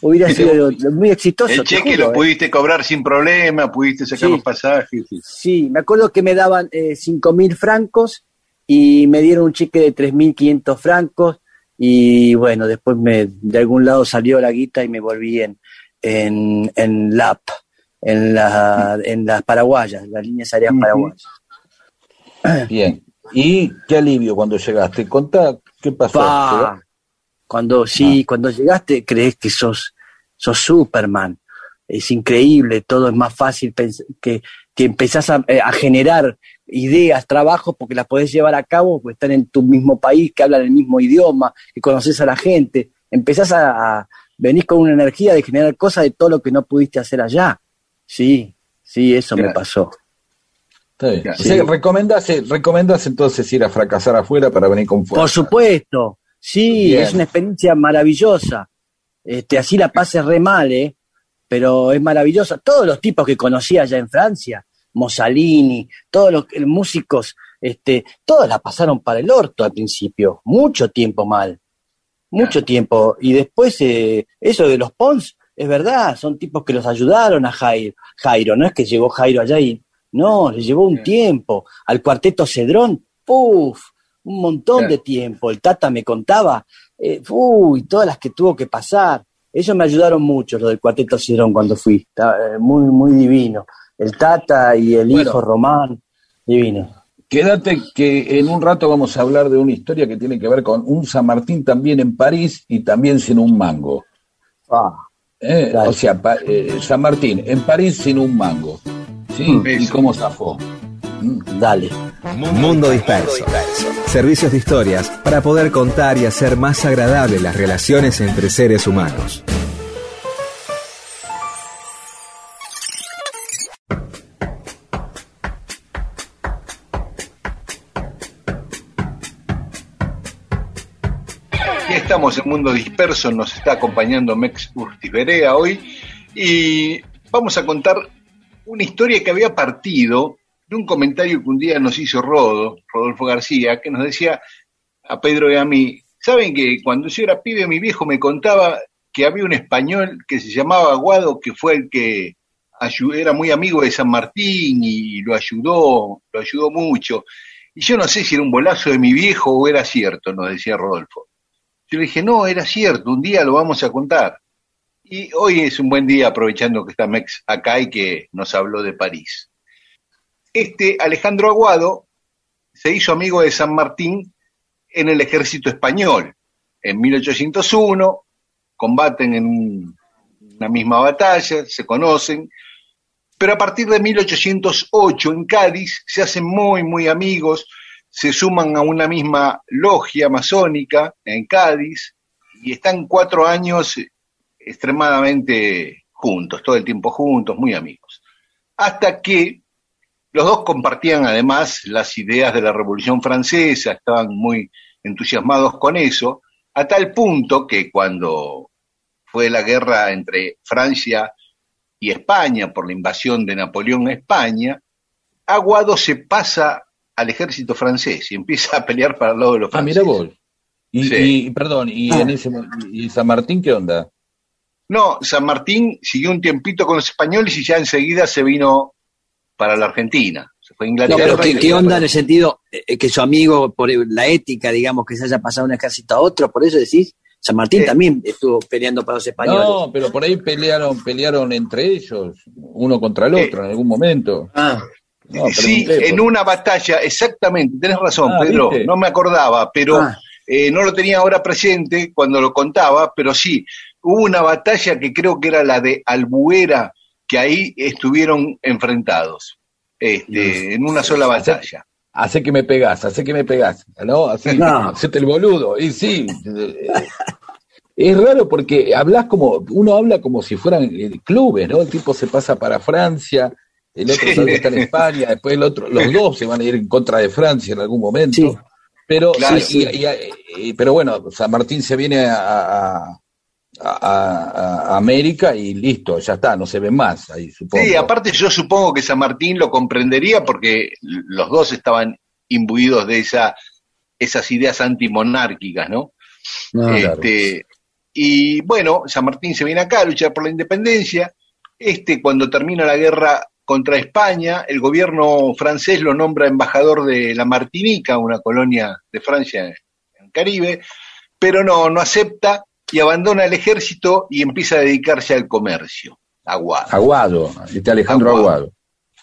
hubiera sido muy exitoso. El cheque lo ¿eh? pudiste cobrar sin problema, pudiste sacar los pasajes. Sí. me acuerdo que me daban eh, cinco mil francos y me dieron un cheque de tres mil quinientos francos y bueno, después me, de algún lado salió la guita y me volví en, en, en LAP, en, la, en las paraguayas, las líneas aéreas paraguayas. Bien. ¿Y qué alivio cuando llegaste? Contá qué pasó. cuando sí, ah. cuando llegaste crees que sos, sos Superman. Es increíble, todo es más fácil que, que empezás eh, a, generar ideas, trabajos, porque las podés llevar a cabo, porque están en tu mismo país, que hablan el mismo idioma, que conoces a la gente. Empezás a, venir con una energía de generar cosas de todo lo que no pudiste hacer allá. Sí, sí, eso me pasó. ¿Recomendás, entonces ir a fracasar afuera para venir con fuerza? Por supuesto, sí, es una experiencia maravillosa. Este, así la pasé re mal, ¿eh? pero es maravillosa. Todos los tipos que conocí allá en Francia, Mussolini, todos los músicos, este, todos la pasaron para el orto al principio, mucho tiempo mal, mucho tiempo. Y después, eh, eso de los Pons, es verdad, son tipos que los ayudaron a Jairo, Jairo, no es que llegó Jairo allá y no, le llevó un tiempo. Al cuarteto Cedrón, ¡puf! Un montón de tiempo. El Tata me contaba, eh, uy, todas las que tuvo que pasar. Ellos me ayudaron mucho, lo del cuarteto Cedrón, cuando fui. Eh, muy, muy divino. El Tata y el hijo Román, divino. Quédate que en un rato vamos a hablar de una historia que tiene que ver con un San Martín también en París y también sin un mango. Ah, eh, o sea, San Martín en París sin un mango. ¿Y cómo zafó? Mm. Dale. Mundo disperso. Servicios de historias para poder contar y hacer más agradables las relaciones entre seres humanos. Ya estamos en Mundo Disperso, nos está acompañando Mex Urtiberea hoy y vamos a contar una historia que había partido de un comentario que un día nos hizo Rodo, Rodolfo García, que nos decía a Pedro y a mí, ¿saben que cuando yo era pibe mi viejo me contaba que había un español que se llamaba Aguado, que fue el que era muy amigo de San Martín y lo ayudó, lo ayudó mucho. Y yo no sé si era un bolazo de mi viejo o era cierto, nos decía Rodolfo. Yo le dije, no, era cierto, un día lo vamos a contar. Y hoy es un buen día aprovechando que está Mex acá y que nos habló de París. Este Alejandro Aguado se hizo amigo de San Martín en el ejército español. En 1801 combaten en una misma batalla, se conocen, pero a partir de 1808 en Cádiz se hacen muy, muy amigos, se suman a una misma logia masónica en Cádiz y están cuatro años extremadamente juntos, todo el tiempo juntos, muy amigos. Hasta que los dos compartían además las ideas de la Revolución Francesa, estaban muy entusiasmados con eso, a tal punto que cuando fue la guerra entre Francia y España por la invasión de Napoleón a España, Aguado se pasa al ejército francés y empieza a pelear para el lado de los franceses. Ah, mira Y, perdón, ¿y, en ese, ¿y San Martín qué onda? No, San Martín siguió un tiempito con los españoles y ya enseguida se vino para la Argentina. Se fue Inglaterra. pero ¿qué, onda en el sentido eh, que su amigo, por la ética, digamos, que se haya pasado un ejército a otro, por eso decís? San Martín también estuvo peleando para los españoles. No, pero por ahí pelearon, pelearon entre ellos, uno contra el otro en algún momento. Ah, sí, en una batalla, exactamente, tenés razón, ah, Pedro, no me acordaba, pero ah. eh, no lo tenía ahora presente cuando lo contaba, pero sí, hubo una batalla que creo que era la de Albuera, que ahí estuvieron enfrentados, este, en una sola batalla. Hace que me pegás, hace que me pegás, ¿no? Así, no. el boludo. Y sí, es raro porque hablas como, uno habla como si fueran eh, clubes, ¿no? El tipo se pasa para Francia, el otro está en España, después el otro, los dos se van a ir en contra de Francia en algún momento. Pero, pero bueno, San Martín se viene a, a, América y listo, ya está, no se ve más ahí, supongo. Sí, aparte yo supongo que San Martín lo comprendería porque los dos estaban imbuidos de esa, esas ideas antimonárquicas, ¿no? Ah, este, Y bueno, San Martín se viene acá a luchar por la independencia. Este, cuando termina la guerra contra España, el gobierno francés lo nombra embajador de la Martinica, una colonia de Francia en el Caribe, pero no, no acepta y abandona el ejército y empieza a dedicarse al comercio. Aguado. Aguado, este Alejandro Aguado.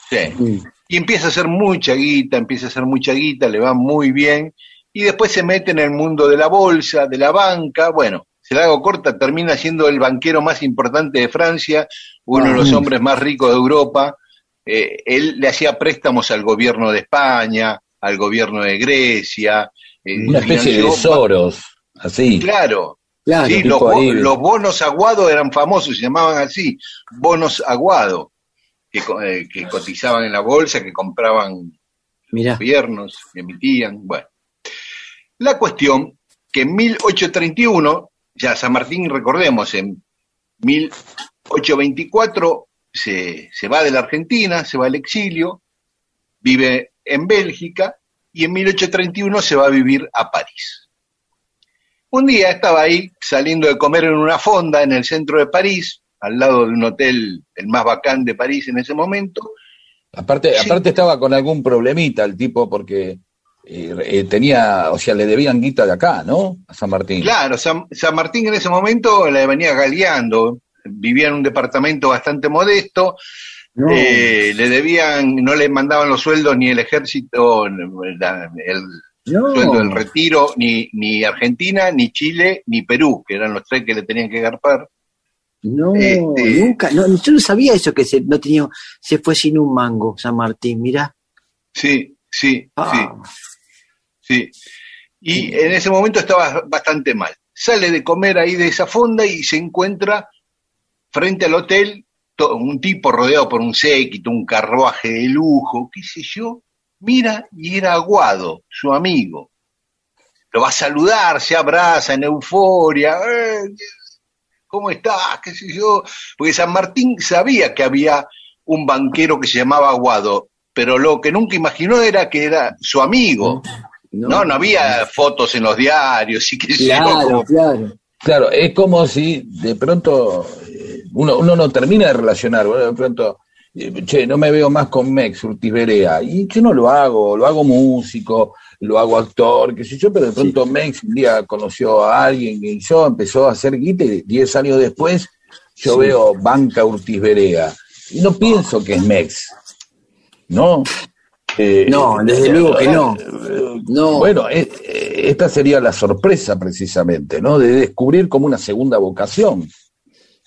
Sí. Y empieza a hacer mucha guita, empieza a hacer mucha guita, le va muy bien, y después se mete en el mundo de la bolsa, de la banca, bueno, se la hago corta, termina siendo el banquero más importante de Francia, uno de los ah. hombres más ricos de Europa. Eh, él le hacía préstamos al gobierno de España, al gobierno de Grecia. Eh, Una especie de tesoros, así. Claro, sí, los, bonos aguados eran famosos, se llamaban así, bonos aguados, que, eh, que cotizaban en la bolsa, que compraban gobiernos, que emitían, bueno. La cuestión que en 1831, ya San Martín, recordemos, en 1824 se, se va de la Argentina, se va al exilio, vive en Bélgica y en 1831 se va a vivir a París. Un día estaba ahí saliendo de comer en una fonda en el centro de París, al lado de un hotel, el más bacán de París en ese momento. Aparte, aparte estaba con algún problemita el tipo porque eh, eh, tenía, o sea, le debían guita de acá, ¿no? A San Martín. Claro, San, Martín en ese momento le venía galeando, vivía en un departamento bastante modesto, eh, le debían, no le mandaban los sueldos ni el ejército, el, no. del retiro, ni, ni Argentina, ni Chile, ni Perú, que eran los tres que le tenían que garpar. No, este, nunca, no, yo no sabía eso que se no tenía, se fue sin un mango, San Martín, mira. Sí, sí, ah. sí. Sí. Y en ese momento estaba bastante mal. Sale de comer ahí de esa fonda y se encuentra frente al hotel un tipo rodeado por un séquito, un carruaje de lujo, qué sé yo, mira y era Aguado, su amigo. Lo va a saludar, se abraza en euforia. Eh, ¿Cómo estás? ¿Qué sé yo? Porque San Martín sabía que había un banquero que se llamaba Aguado, pero lo que nunca imaginó era que era su amigo. No, no, había fotos en los diarios y que claro, claro. Claro, es como si de pronto eh, uno, uno no termina de relacionar, de pronto che, no me veo más con Mex Urtiz Y yo no lo hago, lo hago músico, lo hago actor, qué sé yo, pero de pronto Mex un día conoció a alguien y yo empezó a hacer guita y diez años después yo veo Banca Urtiz Y no pienso que es Mex, ¿no? Eh, no, desde luego que no. no. Bueno, eh, esta sería la sorpresa precisamente, ¿no? De descubrir como una segunda vocación.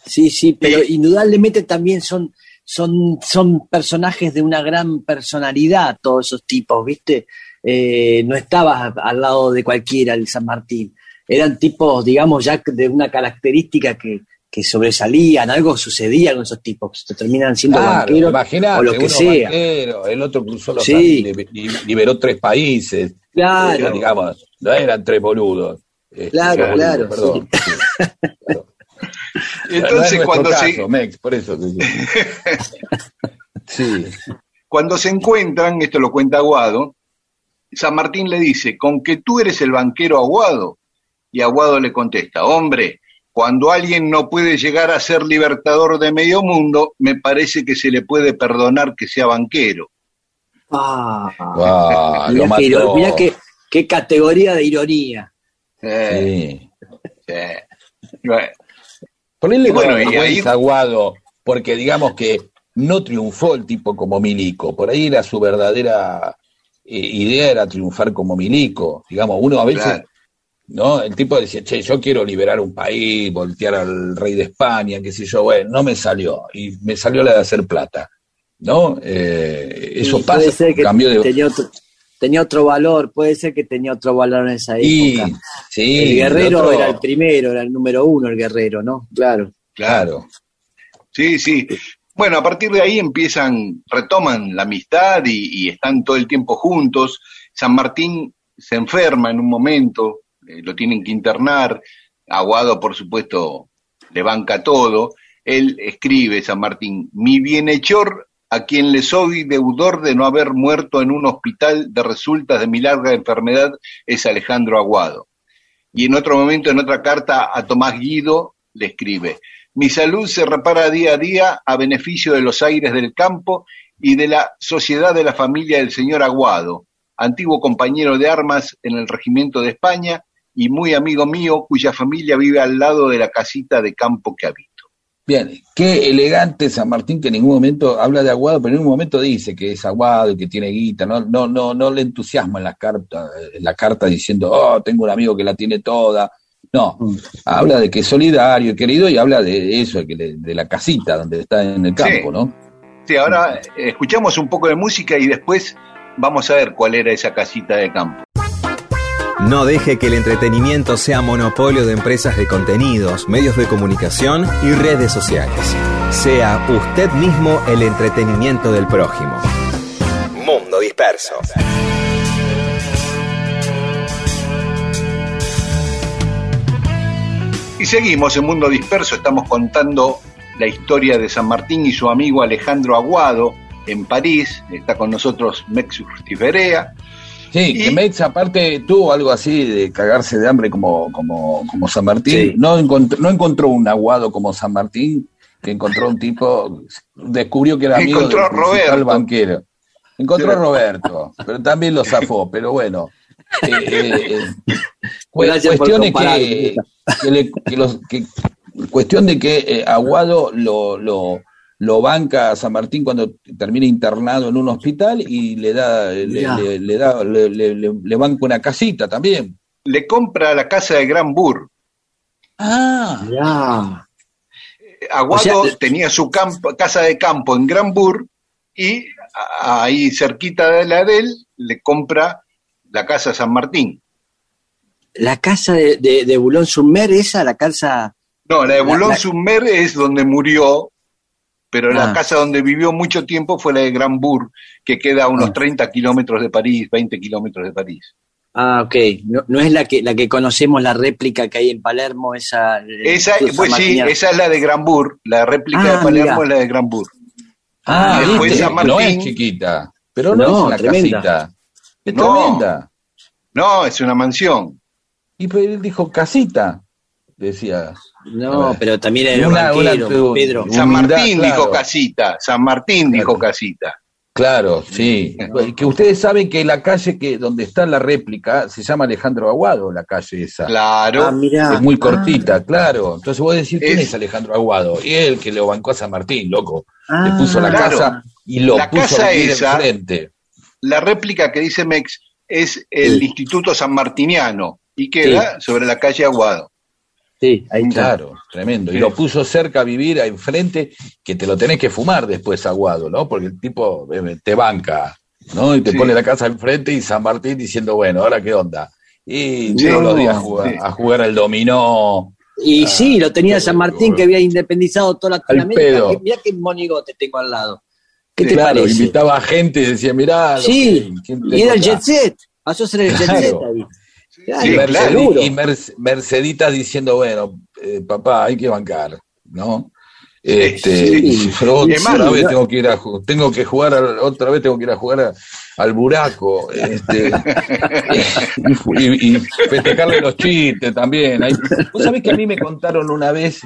Sí, sí, pero indudablemente también son son, son personajes de una gran personalidad, todos esos tipos, ¿viste? Eh, no estabas al lado de cualquiera el San Martín. Eran tipos, digamos, ya de una característica que, que sobresalían, algo sucedía con esos tipos, se terminan siendo banqueros o lo que sea. el otro cruzó los sí. liberó tres países. Claro. Eh, digamos, no eran tres boludos. Este, claro, claro. Perdón, Entonces, cuando se. por eso. sí. Cuando se encuentran, esto lo cuenta Aguado, San Martín le dice: Con que tú eres el banquero Aguado. Y Aguado le contesta: Hombre, cuando alguien no puede llegar a ser libertador de medio mundo, me parece que se le puede perdonar que sea banquero. Ah, Ah, lo mirá, que, mató. mirá que- qué categoría de ironía. Eh, Sí. sí. Bueno, Ponerle Bueno, y ahí- Aguado, porque digamos que no triunfó el tipo como Milico. Por ahí era su verdadera eh, idea, era triunfar como Milico. Digamos, uno a veces, Claro. ¿no? El tipo decía, che, yo quiero liberar un país, voltear al rey de España, qué sé yo. Bueno, no me salió. Y me salió la de hacer plata. ¿No? Eh, eso pasa, puede ser que cambió de... tenía otro, tenía otro valor, puede ser que tenía otro valor en esa época. sí, el guerrero otro- era el primero, era el número uno, el guerrero, ¿no? Claro. Claro. Sí, sí. Bueno, a partir de ahí empiezan, retoman la amistad y, y están todo el tiempo juntos. San Martín se enferma en un momento, eh, lo tienen que internar. Aguado, por supuesto, le banca todo. Él escribe, San Martín, mi bienhechor a quien le soy deudor de no haber muerto en un hospital de resultas de mi larga enfermedad es Alejandro Aguado. Y en otro momento, en otra carta a Tomás Guido, le escribe, mi salud se repara día a día a beneficio de los aires del campo y de la sociedad de la familia del señor Aguado, antiguo compañero de armas en el regimiento de España y muy amigo mío cuya familia vive al lado de la casita de campo que habito. Bien, qué elegante San Martín que en ningún momento habla de Aguado, pero en ningún momento dice que es Aguado y que tiene guita, no, no, no, no le entusiasma en la carta, en la carta diciendo, oh, tengo un amigo que la tiene toda. No, habla de que es solidario, querido, y habla de eso, de la casita donde está en el campo, Sí. ¿no? Sí, ahora eh, escuchamos un poco de música y después vamos a ver cuál era esa casita de campo. No deje que el entretenimiento sea monopolio de empresas de contenidos, medios de comunicación y redes sociales. Sea usted mismo el entretenimiento del prójimo. Mundo Disperso. Y seguimos en Mundo Disperso, estamos contando la historia de San Martín y su amigo Alejandro Aguado en París. Está con nosotros Mex Urtiferea. Sí, Y- que Metz aparte tuvo algo así de cagarse de hambre como, como, como San Martín. Sí. No, encontró, no encontró un aguado como San Martín, que encontró un tipo, descubrió que era amigo Encontró del Roberto. banquero. Encontró a. Roberto, pero también lo zafó, pero bueno. Eh, eh, eh, cu- Gracias por cuestiones que, que le- que los- que- cuestión de que eh, Aguado lo, lo, lo banca a San Martín cuando termina internado en un hospital y le da, le, Mirá. le- le da, le, le- le- le banca una casita también. Le compra la casa de Gran Bur. Ah, Mirá. Aguado O sea, tenía su campo- casa de campo en Gran Bur y ahí cerquita de la de él le compra la casa San Martín. La casa de, de, de Bulón Sumer, esa, la casa. No, la de la- Sumer es donde murió, pero la Ah. casa donde vivió mucho tiempo fue la de Gran Bur, que queda a unos Ah. 30 kilómetros de París, 20 kilómetros de París. Ah, ok. No, no es la que, la que conocemos, la réplica que hay en Palermo, esa. eh, Esa, pues sí, esa es la de Gran Bur, la réplica Ah, de Palermo mirá. es la de Gran Bur. ah, Y después. San no Martín. es chiquita, pero no, No, es una tremenda. casita. Es No. tremenda. No, es una mansión. Y pues él dijo casita, decía. No, A pero también era Una- una- banquero, Pedro. San Humildad, Martín claro. dijo casita, San Martín dijo Claro. casita. Claro, sí. Que ustedes saben que la calle que donde está la réplica se llama Alejandro Aguado, la calle esa. Claro. Ah, mirá. Es muy cortita, claro. Entonces vos decís, ¿quién Es- es Alejandro Aguado? Y él que lo bancó a San Martín, loco. Ah, Le puso la claro. casa y lo La puso casa a esa- enfrente. La réplica que dice Mex es el Sí. Instituto San Martiniano y queda sobre la calle Aguado. Sí, ahí está. Claro, tremendo. Y lo puso cerca a vivir a enfrente, que te lo tenés que fumar después, Aguado, ¿no? Porque el tipo eh, te banca, ¿no? Y te Sí. pone la casa enfrente y San Martín diciendo, bueno, ¿ahora qué onda? Y todos los días a jugar, sí. a jugar al dominó. Y sí, lo tenía San Martín que había independizado toda Latinoamérica. pedo. Que- Mirá qué monigote tengo al lado. ¿Qué te claro, parece? invitaba a gente y decía, mirá, Sí, que- ¿quién y era el jet set. Pasó a ser el jet Claro. set ahí. Sí, y, Merced- seguro. y Merc- Merceditas diciendo, bueno, eh, papá, hay que bancar, ¿no? Este, otra vez tengo que ir a tengo que jugar otra vez tengo que ir a jugar al buraco este, y, festejarle los chistes también. Vos sabés que a mí me contaron una vez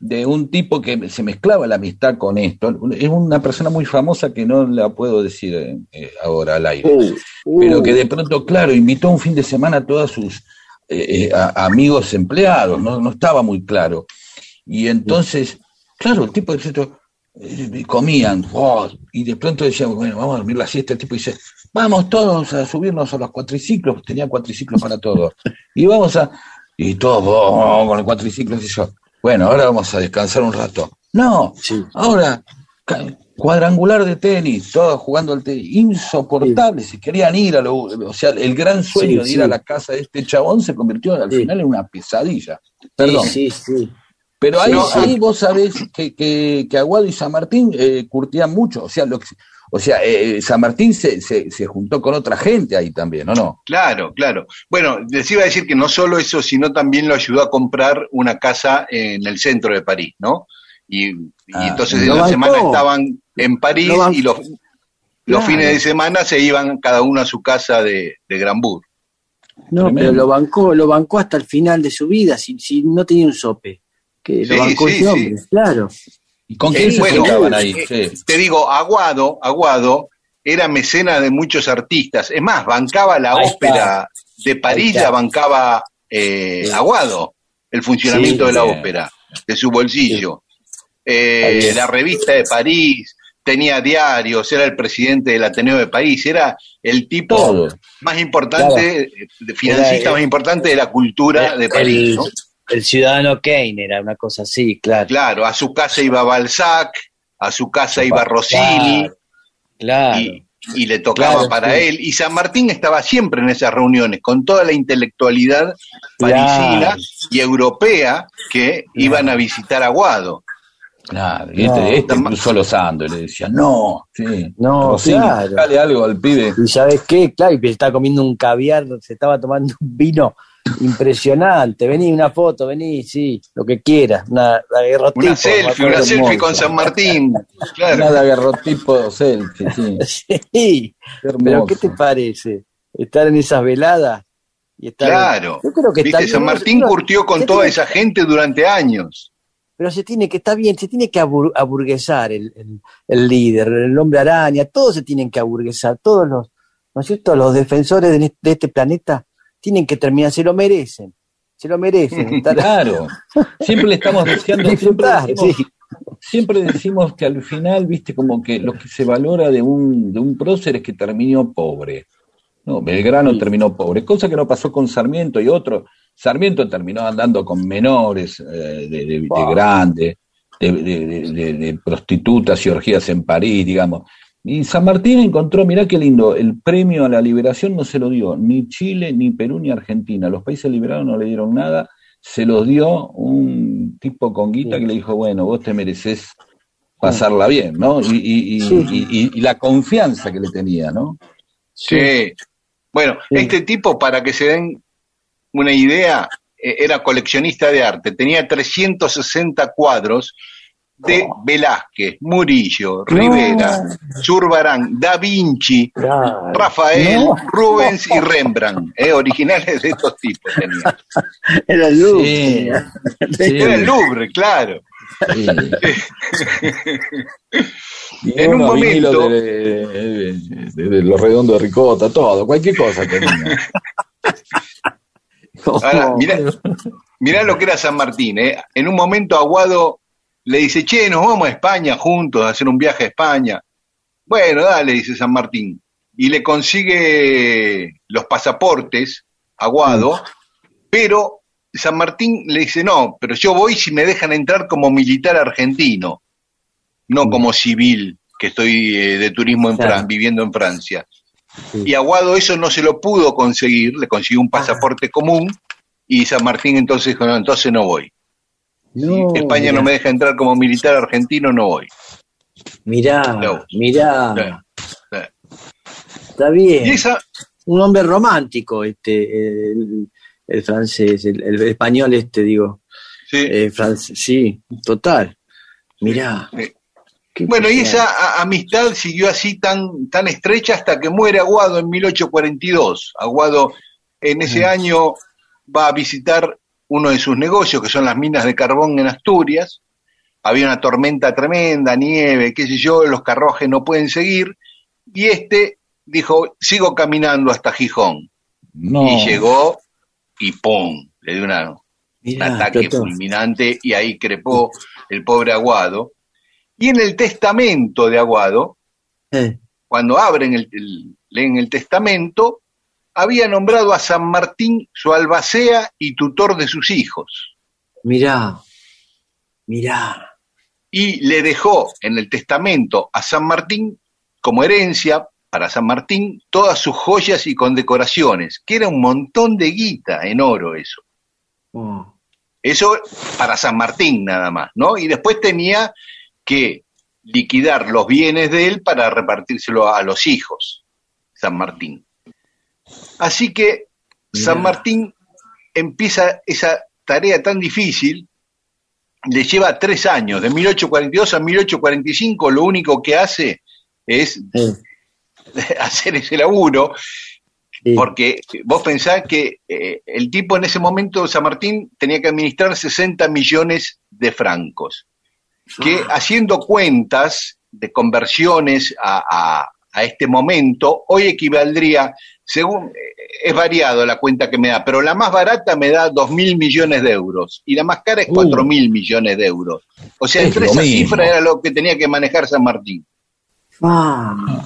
de un tipo que se mezclaba la amistad con esto. Es una persona muy famosa que no la puedo decir eh, ahora al aire. Uh, uh. Pero que de pronto, claro, invitó un fin de semana a todos sus eh, eh, amigos empleados, ¿no? no estaba muy claro. Y entonces Claro, el tipo eh, comían, oh, y de pronto decíamos, bueno, vamos a dormir la siesta. El tipo dice, vamos todos a subirnos a los cuatriciclos, tenía cuatriciclos para todos. Y vamos a, y todos oh, con el cuatriciclo, y yo, bueno, ahora vamos a descansar un rato. No, ahora cuadrangular de tenis, todos jugando al tenis, insoportable, si querían ir a lo, o sea, el gran sueño de ir a la casa de este chabón se convirtió al final en una pesadilla. Perdón. Sí, sí, pero ahí, ahí vos sabés que, que, Aguado y San Martín eh, curtían mucho, o sea, lo o sea, eh, San Martín se, se, se, juntó con otra gente ahí también, ¿o no? Claro, claro. Bueno, les iba a decir que no solo eso, sino también lo ayudó a comprar una casa en el centro de París, ¿no? Y, ah, entonces en la semana estaban en París y los, los fines de semana se iban cada uno a su casa de, de Granbur. No, pero lo bancó, lo bancó hasta el final de su vida, si, si no tenía un sope que lo bancó hombre, claro. ¿Y con quién se ahí? Eh, te digo, Aguado, Aguado era mecena de muchos artistas. Es más, bancaba la ópera de París, la bancaba eh, Aguado, el funcionamiento de la ópera, de su bolsillo. Eh, la revista de París, tenía diarios, era el presidente del Ateneo de París, era el tipo más importante, financista más importante de la cultura de París. ¿no? El ciudadano Kane era una cosa así, claro. Claro, a su casa iba Balzac, a su casa iba Rossini. Claro. Y, le tocaba para él. Y San Martín estaba siempre en esas reuniones, con toda la intelectualidad parisina y europea que iban a visitar a Guado. Claro, y este, este incluso los le decía, no, sí, no, dale algo al pibe. Y sabes qué, claro, y estaba comiendo un caviar, se estaba tomando un vino impresionante. Vení, una foto, vení, sí, lo que quieras. Una, una selfie, una selfie con San Martín. Claro. Una daguerrotipo selfie, sí. sí. Pero ¿qué te parece? Estar en esas veladas y estar. Claro. Yo creo que San Martín curtió con toda esa gente durante años. Pero se tiene que, está bien, se tiene que aburguesar el, el, líder, el hombre araña, todos se tienen que aburguesar, todos los, ¿no es cierto? Los defensores de este planeta tienen que terminar, se lo merecen, se lo merecen. Claro, siempre le estamos deseando, siempre, decimos, que al final, viste, como que lo que se valora de un, de un prócer es que terminó pobre. No, Belgrano terminó pobre, cosa que no pasó con Sarmiento y otro. Sarmiento terminó andando con menores eh, de, de, de grande, de, de, prostitutas y orgías en París, digamos. Y San Martín encontró, mirá qué lindo, el premio a la liberación no se lo dio ni Chile, ni Perú, ni Argentina. Los países liberados no le dieron nada, se lo dio un tipo con guita que le dijo, bueno, vos te mereces pasarla bien, ¿no? Y, la confianza que le tenía, ¿no? Sí. Bueno, este tipo, para que se den una idea, eh, era coleccionista de arte, tenía 360 cuadros de Velázquez, Murillo, Rivera, Zurbarán, Da Vinci, Rafael, Rubens y Rembrandt, eh, originales de estos tipos tenía. Era el Louvre. Era el Louvre, claro. en un momento de, de, los redondos de ricota, todo, cualquier cosa tenía. Ahora, mirá, lo que era San Martín, ¿eh? En un momento Aguado le dice, che, nos vamos a España juntos a hacer un viaje a España. Bueno, dale, dice San Martín. Y le consigue los pasaportes a Guado, pero San Martín le dice, no, pero yo voy si me dejan entrar como militar argentino, no como civil, que estoy eh, de turismo en viviendo en Francia. Y Aguado eso no se lo pudo conseguir, le consiguió un pasaporte común y San Martín entonces dijo, no, entonces no voy. España no me deja entrar como militar argentino, no voy. Mirá, mirá. Está bien. Un hombre romántico, este, el, francés, el, español este, digo. Sí. Eh, sí, total. Mirá. Bueno, y esa amistad siguió así tan, tan estrecha hasta que muere Aguado en 1842. Aguado en ese año va a visitar uno de sus negocios, que son las minas de carbón en Asturias. Había una tormenta tremenda, nieve, qué sé yo, los carrojes no pueden seguir. Y este dijo, sigo caminando hasta Gijón. Y llegó y ¡pum! Le dio un ataque fulminante y ahí crepó el pobre Aguado. Y en el testamento de Aguado, cuando abren el, leen el testamento, había nombrado a San Martín su albacea y tutor de sus hijos. Mirá, mirá. Y le dejó en el testamento a San Martín como herencia para San Martín todas sus joyas y condecoraciones, que era un montón de guita en oro eso. Oh. Eso para San Martín nada más, ¿no? Y después tenía que liquidar los bienes de él para repartírselo a los hijos, San Martín. Así que San Martín empieza esa tarea tan difícil, le lleva tres años, de 1842 a 1845, lo único que hace es hacer ese laburo, porque vos pensás que eh, el tipo en ese momento, San Martín, tenía que administrar 60 millones de francos, que ah. haciendo cuentas de conversiones a, a este momento, hoy equivaldría según es variado la cuenta que me da, pero la más barata me da dos mil millones de euros y la más cara es cuatro uh. mil millones de euros. O sea, entre esa cifra era lo que tenía que manejar San Martín. Ah,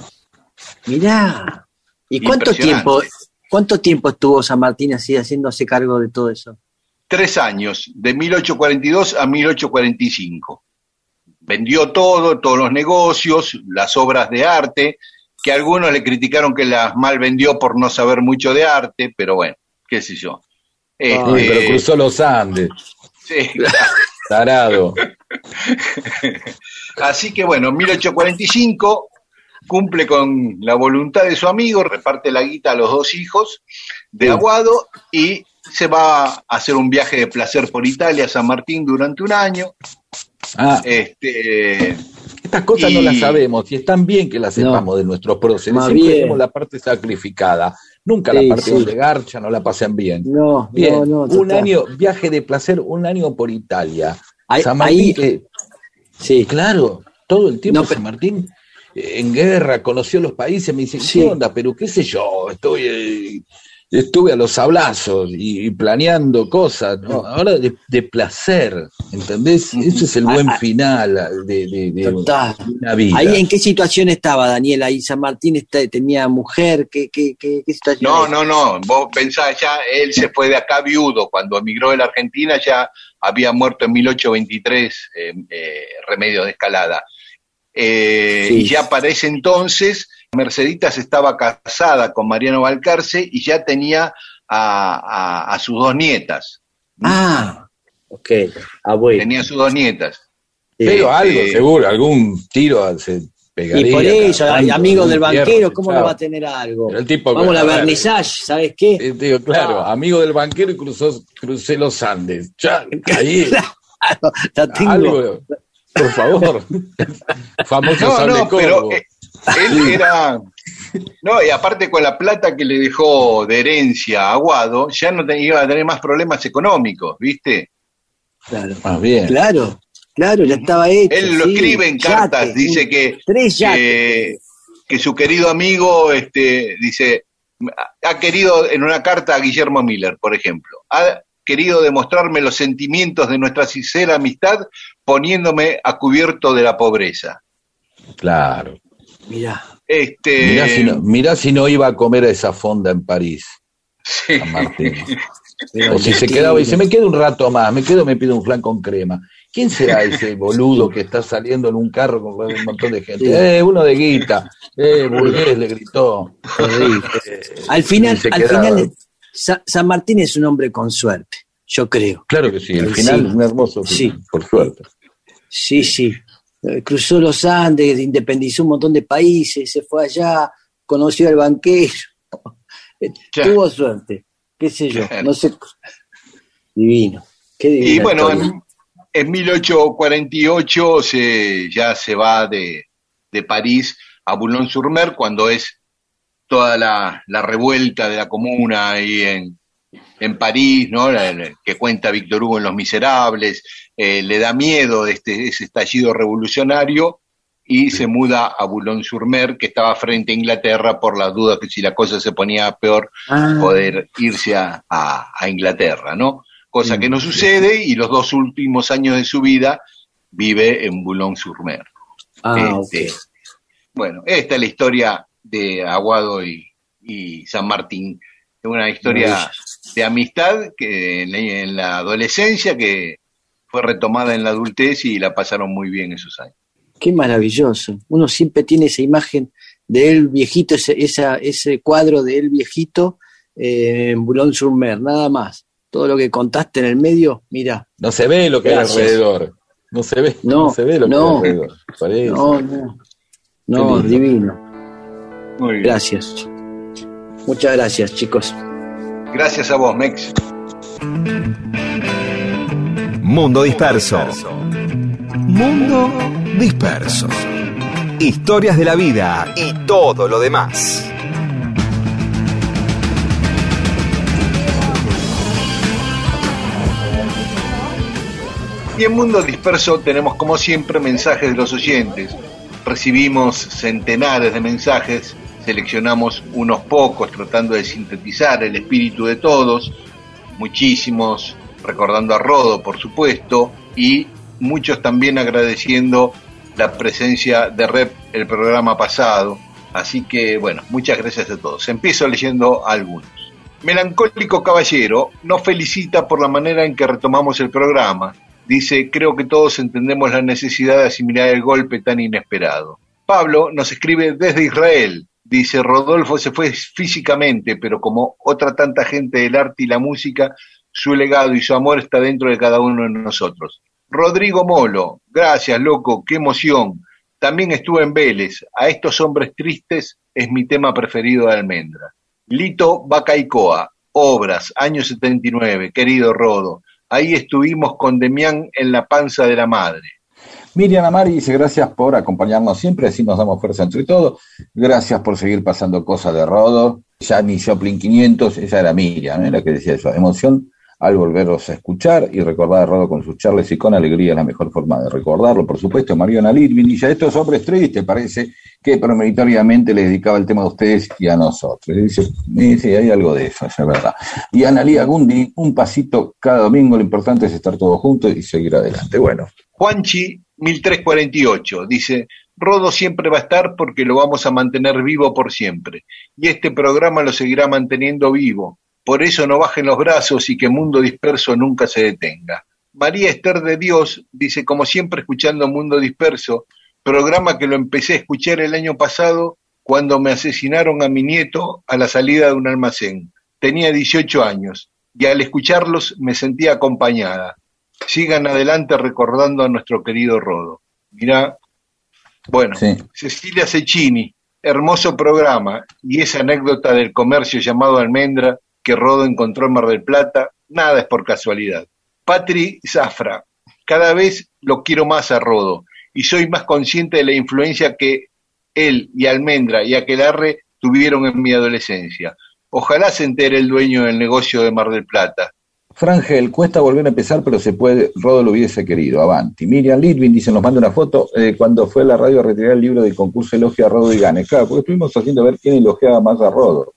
mirá. ¿Y cuánto tiempo, cuánto tiempo estuvo San Martín así haciéndose cargo de todo eso? Tres años, de 1842 a 1845. Vendió todo, todos los negocios, las obras de arte, que algunos le criticaron que las mal vendió por no saber mucho de arte, pero bueno, qué sé yo. pero este, cruzó los Andes. Sí, Tarado. Así que bueno, 1845 cumple con la voluntad de su amigo, reparte la guita a los dos hijos de Aguado y se va a hacer un viaje de placer por Italia, San Martín, durante un año. Ah. Este, estas cosas no las sabemos y están bien que las sepamos de nuestros próceres. Siempre tenemos la parte sacrificada. Nunca la parte de garcha no la pasen bien. No, bien. No, un año, viaje de placer, un año por Italia. San Martín, que, sí. claro, todo el tiempo San Martín eh, en guerra, conoció los países, me dice, ¿qué onda? Pero qué sé yo, estoy eh, estuve a los sablazos y, planeando cosas, ¿no? Ahora de, placer, ¿entendés? Ese es el buen ah, final de, de, una vida. ¿Ahí en qué situación estaba Daniel? Ahí San Martín tenía mujer, ¿qué, qué, qué, situación? No, no, no, vos pensás ya, él se fue de acá viudo, cuando emigró de la Argentina ya había muerto en 1823 eh, eh, Remedio de Escalada. Eh, y ya para ese entonces Merceditas estaba casada con Mariano Valcarce y ya tenía a, sus dos nietas. Ah, ok, Tenía sus dos nietas. Pero algo, eh, seguro, algún tiro se pegaría. Y por eso, amigo del banquero, ¿cómo no va a tener algo? Vamos a la vernissage, ¿sabes qué? Eh, claro, ah. amigo del banquero y cruzó, crucé los Andes. Ya, ahí. Algo, por favor. Famoso no, no, pero, eh, él era. No, y aparte con la plata que le dejó de herencia a Aguado, ya no iba a tener más problemas económicos, ¿viste? Claro. Más bien. Claro, claro, ya estaba hecho. Él lo escribe en cartas, dice que, que, su querido amigo, este, dice, ha querido en una carta a Guillermo Miller, por ejemplo, ha querido demostrarme los sentimientos de nuestra sincera amistad poniéndome a cubierto de la pobreza. Claro. Mirá. Este... Mirá si, no, iba a comer a esa fonda en París. Sí. Martín. o si se quedaba y se me queda un rato más, me quedo, me pido un flan con crema. ¿Quién será ese boludo que está saliendo en un carro con un montón de gente? Eh, uno de guita. Eh, burgués le gritó. al final, al final, San Martín es un hombre con suerte, yo creo. Claro que sí, al final es un hermoso, sí. por suerte. Sí, sí. Eh, cruzó los Andes, independizó un montón de países, se fue allá, conoció al banquero, tuvo suerte, qué sé yo, no sé, divino, qué divino. Y bueno, en 1848 se, ya se va de, de París a Boulogne-sur-Mer cuando es toda la, la, revuelta de la comuna ahí en, en París, ¿no? que cuenta Víctor Hugo en Los Miserables, eh, le da miedo este, ese estallido revolucionario y se muda a Boulogne-sur-Mer, que estaba frente a Inglaterra por las dudas que si la cosa se ponía peor, ah. poder irse a, a, Inglaterra, ¿no? Cosa que no sucede y los dos últimos años de su vida vive en Boulogne-sur-Mer. Ah, este, Bueno, esta es la historia de Aguado y, y San Martín. Es una historia de amistad que en la, adolescencia que fue retomada en la adultez y la pasaron muy bien esos años. Qué maravilloso. Uno siempre tiene esa imagen de él viejito, ese, esa, ese cuadro de él viejito eh, en Boulogne-sur-Mer, nada más. Todo lo que contaste en el medio, mira. No se ve lo que hay alrededor. No se ve, no, se ve lo que hay alrededor. No, no. No, divino. Muy bien. Gracias. Muchas gracias, chicos. Gracias a vos, Mex. Mundo Disperso. Mundo Disperso. Historias de la vida y todo lo demás. Y en Mundo Disperso tenemos como siempre mensajes de los oyentes. Recibimos centenares de mensajes seleccionamos unos pocos tratando de sintetizar el espíritu de todos, muchísimos recordando a Rodo, por supuesto, y muchos también agradeciendo la presencia de Rep el programa pasado. Así que, bueno, muchas gracias a todos. Empiezo leyendo algunos. Melancólico Caballero nos felicita por la manera en que retomamos el programa. Dice, creo que todos entendemos la necesidad de asimilar el golpe tan inesperado. Pablo nos escribe desde Israel. Dice, Rodolfo se fue físicamente, pero como otra tanta gente del arte y la música, su legado y su amor está dentro de cada uno de nosotros. Rodrigo Molo, gracias, loco, qué emoción. También estuve en Vélez. A estos hombres tristes es mi tema preferido de Almendra. Lito Bacaicoa, Obras, año 79, querido Rodo. Ahí estuvimos con Demián en la panza de la madre. Miriam Amari dice gracias por acompañarnos siempre, así nos damos fuerza entre todos. Gracias por seguir pasando cosas de Rodo. Ya ni Joplin 500, esa era Miriam, ¿eh? la que decía eso. Emoción al volveros a escuchar y recordar a Rodo con sus charles y con alegría la mejor forma de recordarlo. Por supuesto, Mariana Litvin y estos hombres tristes, parece que premeditoriamente le dedicaba el tema a ustedes y a nosotros. Dice, dice hay algo de eso, es verdad. Y Analía Gundi, un pasito cada domingo, lo importante es estar todos juntos y seguir adelante. Bueno. Juanchi 1348. Dice, Rodo siempre va a estar porque lo vamos a mantener vivo por siempre. Y este programa lo seguirá manteniendo vivo. Por eso no bajen los brazos y que Mundo Disperso nunca se detenga. María Esther de Dios dice, como siempre escuchando Mundo Disperso, programa que lo empecé a escuchar el año pasado cuando me asesinaron a mi nieto a la salida de un almacén. Tenía 18 años y al escucharlos me sentía acompañada sigan adelante recordando a nuestro querido Rodo. Mirá, bueno, Cecilia Cecchini, hermoso programa, y esa anécdota del comercio llamado Almendra que Rodo encontró en Mar del Plata, nada es por casualidad. Patri Zafra, cada vez lo quiero más a Rodo, y soy más consciente de la influencia que él y Almendra y Aquelarre tuvieron en mi adolescencia. Ojalá se entere el dueño del negocio de Mar del Plata. Frangel, cuesta volver a empezar, pero se puede, Rodo lo hubiese querido, avanti. Miriam Litvin dice, nos manda una foto eh, cuando fue a la radio a retirar el libro del concurso Elogia a Rodo y Gane. Claro, porque estuvimos haciendo ver quién elogiaba más a Rodo.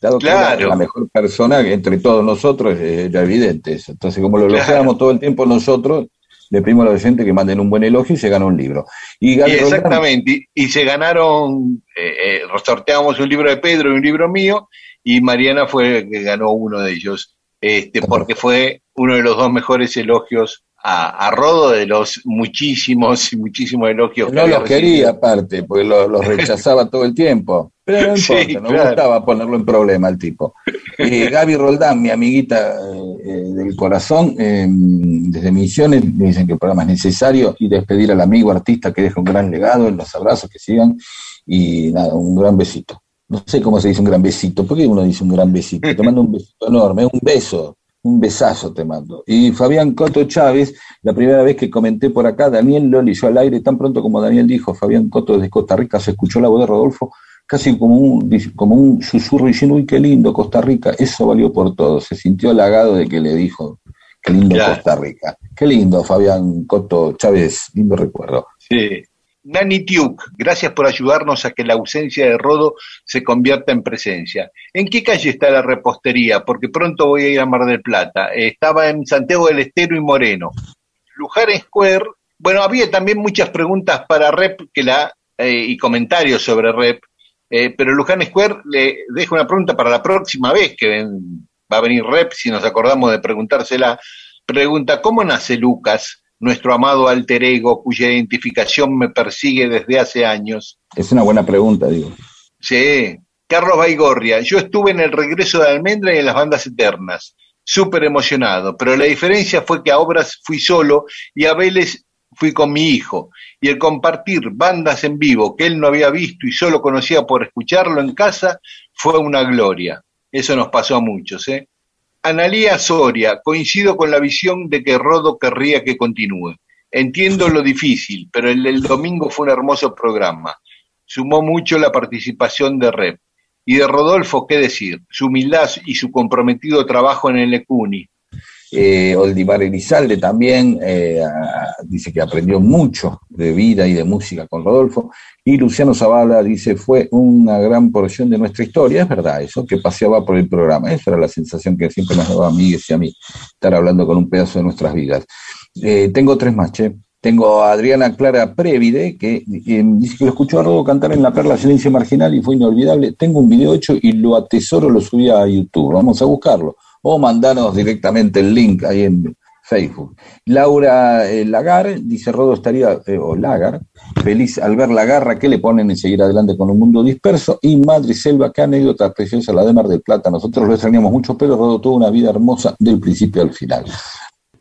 Dado claro. que la mejor persona entre todos nosotros, era evidente Entonces, como lo elogiábamos todo el tiempo nosotros, le pedimos a los oyentes que manden un buen elogio y se gana un libro. Y, exactamente, y, se ganaron, eh, eh, sorteamos un libro de Pedro y un libro mío, y Mariana fue que ganó uno de ellos este, porque fue uno de los dos mejores elogios a, Rodo de los muchísimos y muchísimos elogios. No los quería aparte, porque los rechazaba todo el tiempo. Pero no importa, no gustaba ponerlo en problema al tipo. Eh, Gaby Roldán, mi amiguita eh, del corazón, em, desde Misiones, me dicen que el programa es necesario y despedir al amigo artista que deja un gran legado, en los abrazos que sigan y nada, un gran besito no sé cómo se dice un gran besito, ¿por qué uno dice un gran besito? Te mando un besito enorme, un beso, Un besazo te mando. Y Fabián Coto Chávez, la primera vez que comenté por acá, Daniel lo leyó al aire, tan pronto como Daniel dijo, Fabián Coto de Costa Rica, se escuchó la voz de Rodolfo, casi como un, como un susurro diciendo, uy, qué lindo Costa Rica. Eso valió por todo. Se sintió halagado de que le dijo, qué lindo Costa Rica. Qué lindo, Fabián Coto Chávez, lindo recuerdo. Sí. Nani Tiuk, gracias por ayudarnos a que la ausencia de Rodo se convierta en presencia. ¿En qué calle está la repostería? Porque pronto voy a ir a Mar del Plata. estaba en Santiago del Estero y Moreno. Luján Square, bueno, había también muchas preguntas para Rep que la, eh, y comentarios sobre Rep, eh, pero Luján Square le dejo una pregunta para la próxima vez que va a venir Rep, si nos acordamos de preguntársela. Pregunta, ¿cómo nace Lucas? Nuestro amado alter ego cuya identificación me persigue desde hace años? Es una buena pregunta, digo. Sí. Carlos Baigorria, yo estuve en el regreso de Almendra y en las bandas eternas, súper emocionado, pero la diferencia fue que a obras fui solo y a Vélez fui con mi hijo, y el compartir bandas en vivo que él no había visto y solo conocía por escucharlo en casa fue una gloria. Eso nos pasó a muchos, ¿eh? Analía Soria, coincido con la visión de que Rodo querría que continúe. Entiendo lo difícil, pero el del domingo fue un hermoso programa. Sumó mucho la participación de Rep. Y de Rodolfo, ¿qué decir? Su humildad y su comprometido trabajo en el ECUNI. Eh, Oldimar Elizalde también eh, dice que aprendió mucho de vida y de música con Rodolfo. Y Luciano Zavala dice, fue una gran porción de nuestra historia, es verdad eso, que paseaba por el programa. Esa era la sensación que siempre nos daba a mí y a mí, estar hablando con un pedazo de nuestras vidas. Eh, tengo tres más, che. Tengo a Adriana Clara Previde, que dice que lo escuchó a Rodo cantar en La Perla Silencio Marginal y fue inolvidable. Tengo un video hecho y lo atesoro, lo subí a YouTube. Vamos a buscarlo. O mandanos directamente el link ahí en Facebook. Laura eh, Lagar dice, Rodo estaría, eh, o Lagar, feliz al ver la garra que le ponen en seguir adelante con un mundo disperso. Y Madre Selva, qué anécdota preciosa la de Mar del Plata. Nosotros lo extrañamos mucho, pero Rodo tuvo una vida hermosa del principio al final.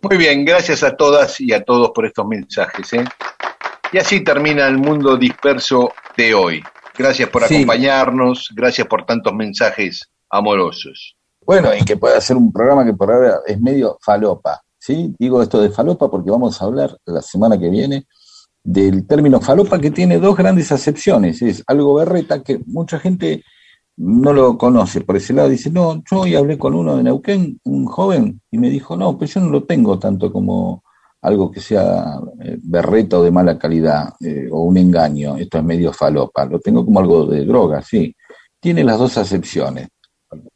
Muy bien, gracias a todas y a todos por estos mensajes. ¿eh? Y así termina el mundo disperso de hoy. Gracias por acompañarnos, gracias por tantos mensajes amorosos. Bueno, y que pueda ser un programa que por ahora es medio falopa. ¿sí? Digo esto de falopa porque vamos a hablar la semana que viene del término falopa que tiene dos grandes acepciones. Es algo berreta que mucha gente no lo conoce. Por ese lado dice, no, yo hoy hablé con uno de Neuquén, un joven, y me dijo, no, pues yo no lo tengo tanto como algo que sea eh, berreta o de mala calidad eh, o un engaño. Esto es medio falopa. Lo tengo como algo de droga, sí. Tiene las dos acepciones.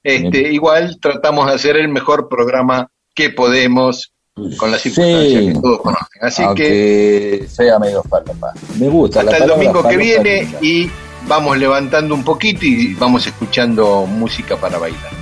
Este, igual tratamos de hacer el mejor programa que podemos con las circunstancias que todos conocen. Así que sea medio falopa. Me gusta. Hasta el domingo que viene y vamos levantando un poquito y vamos escuchando música para bailar.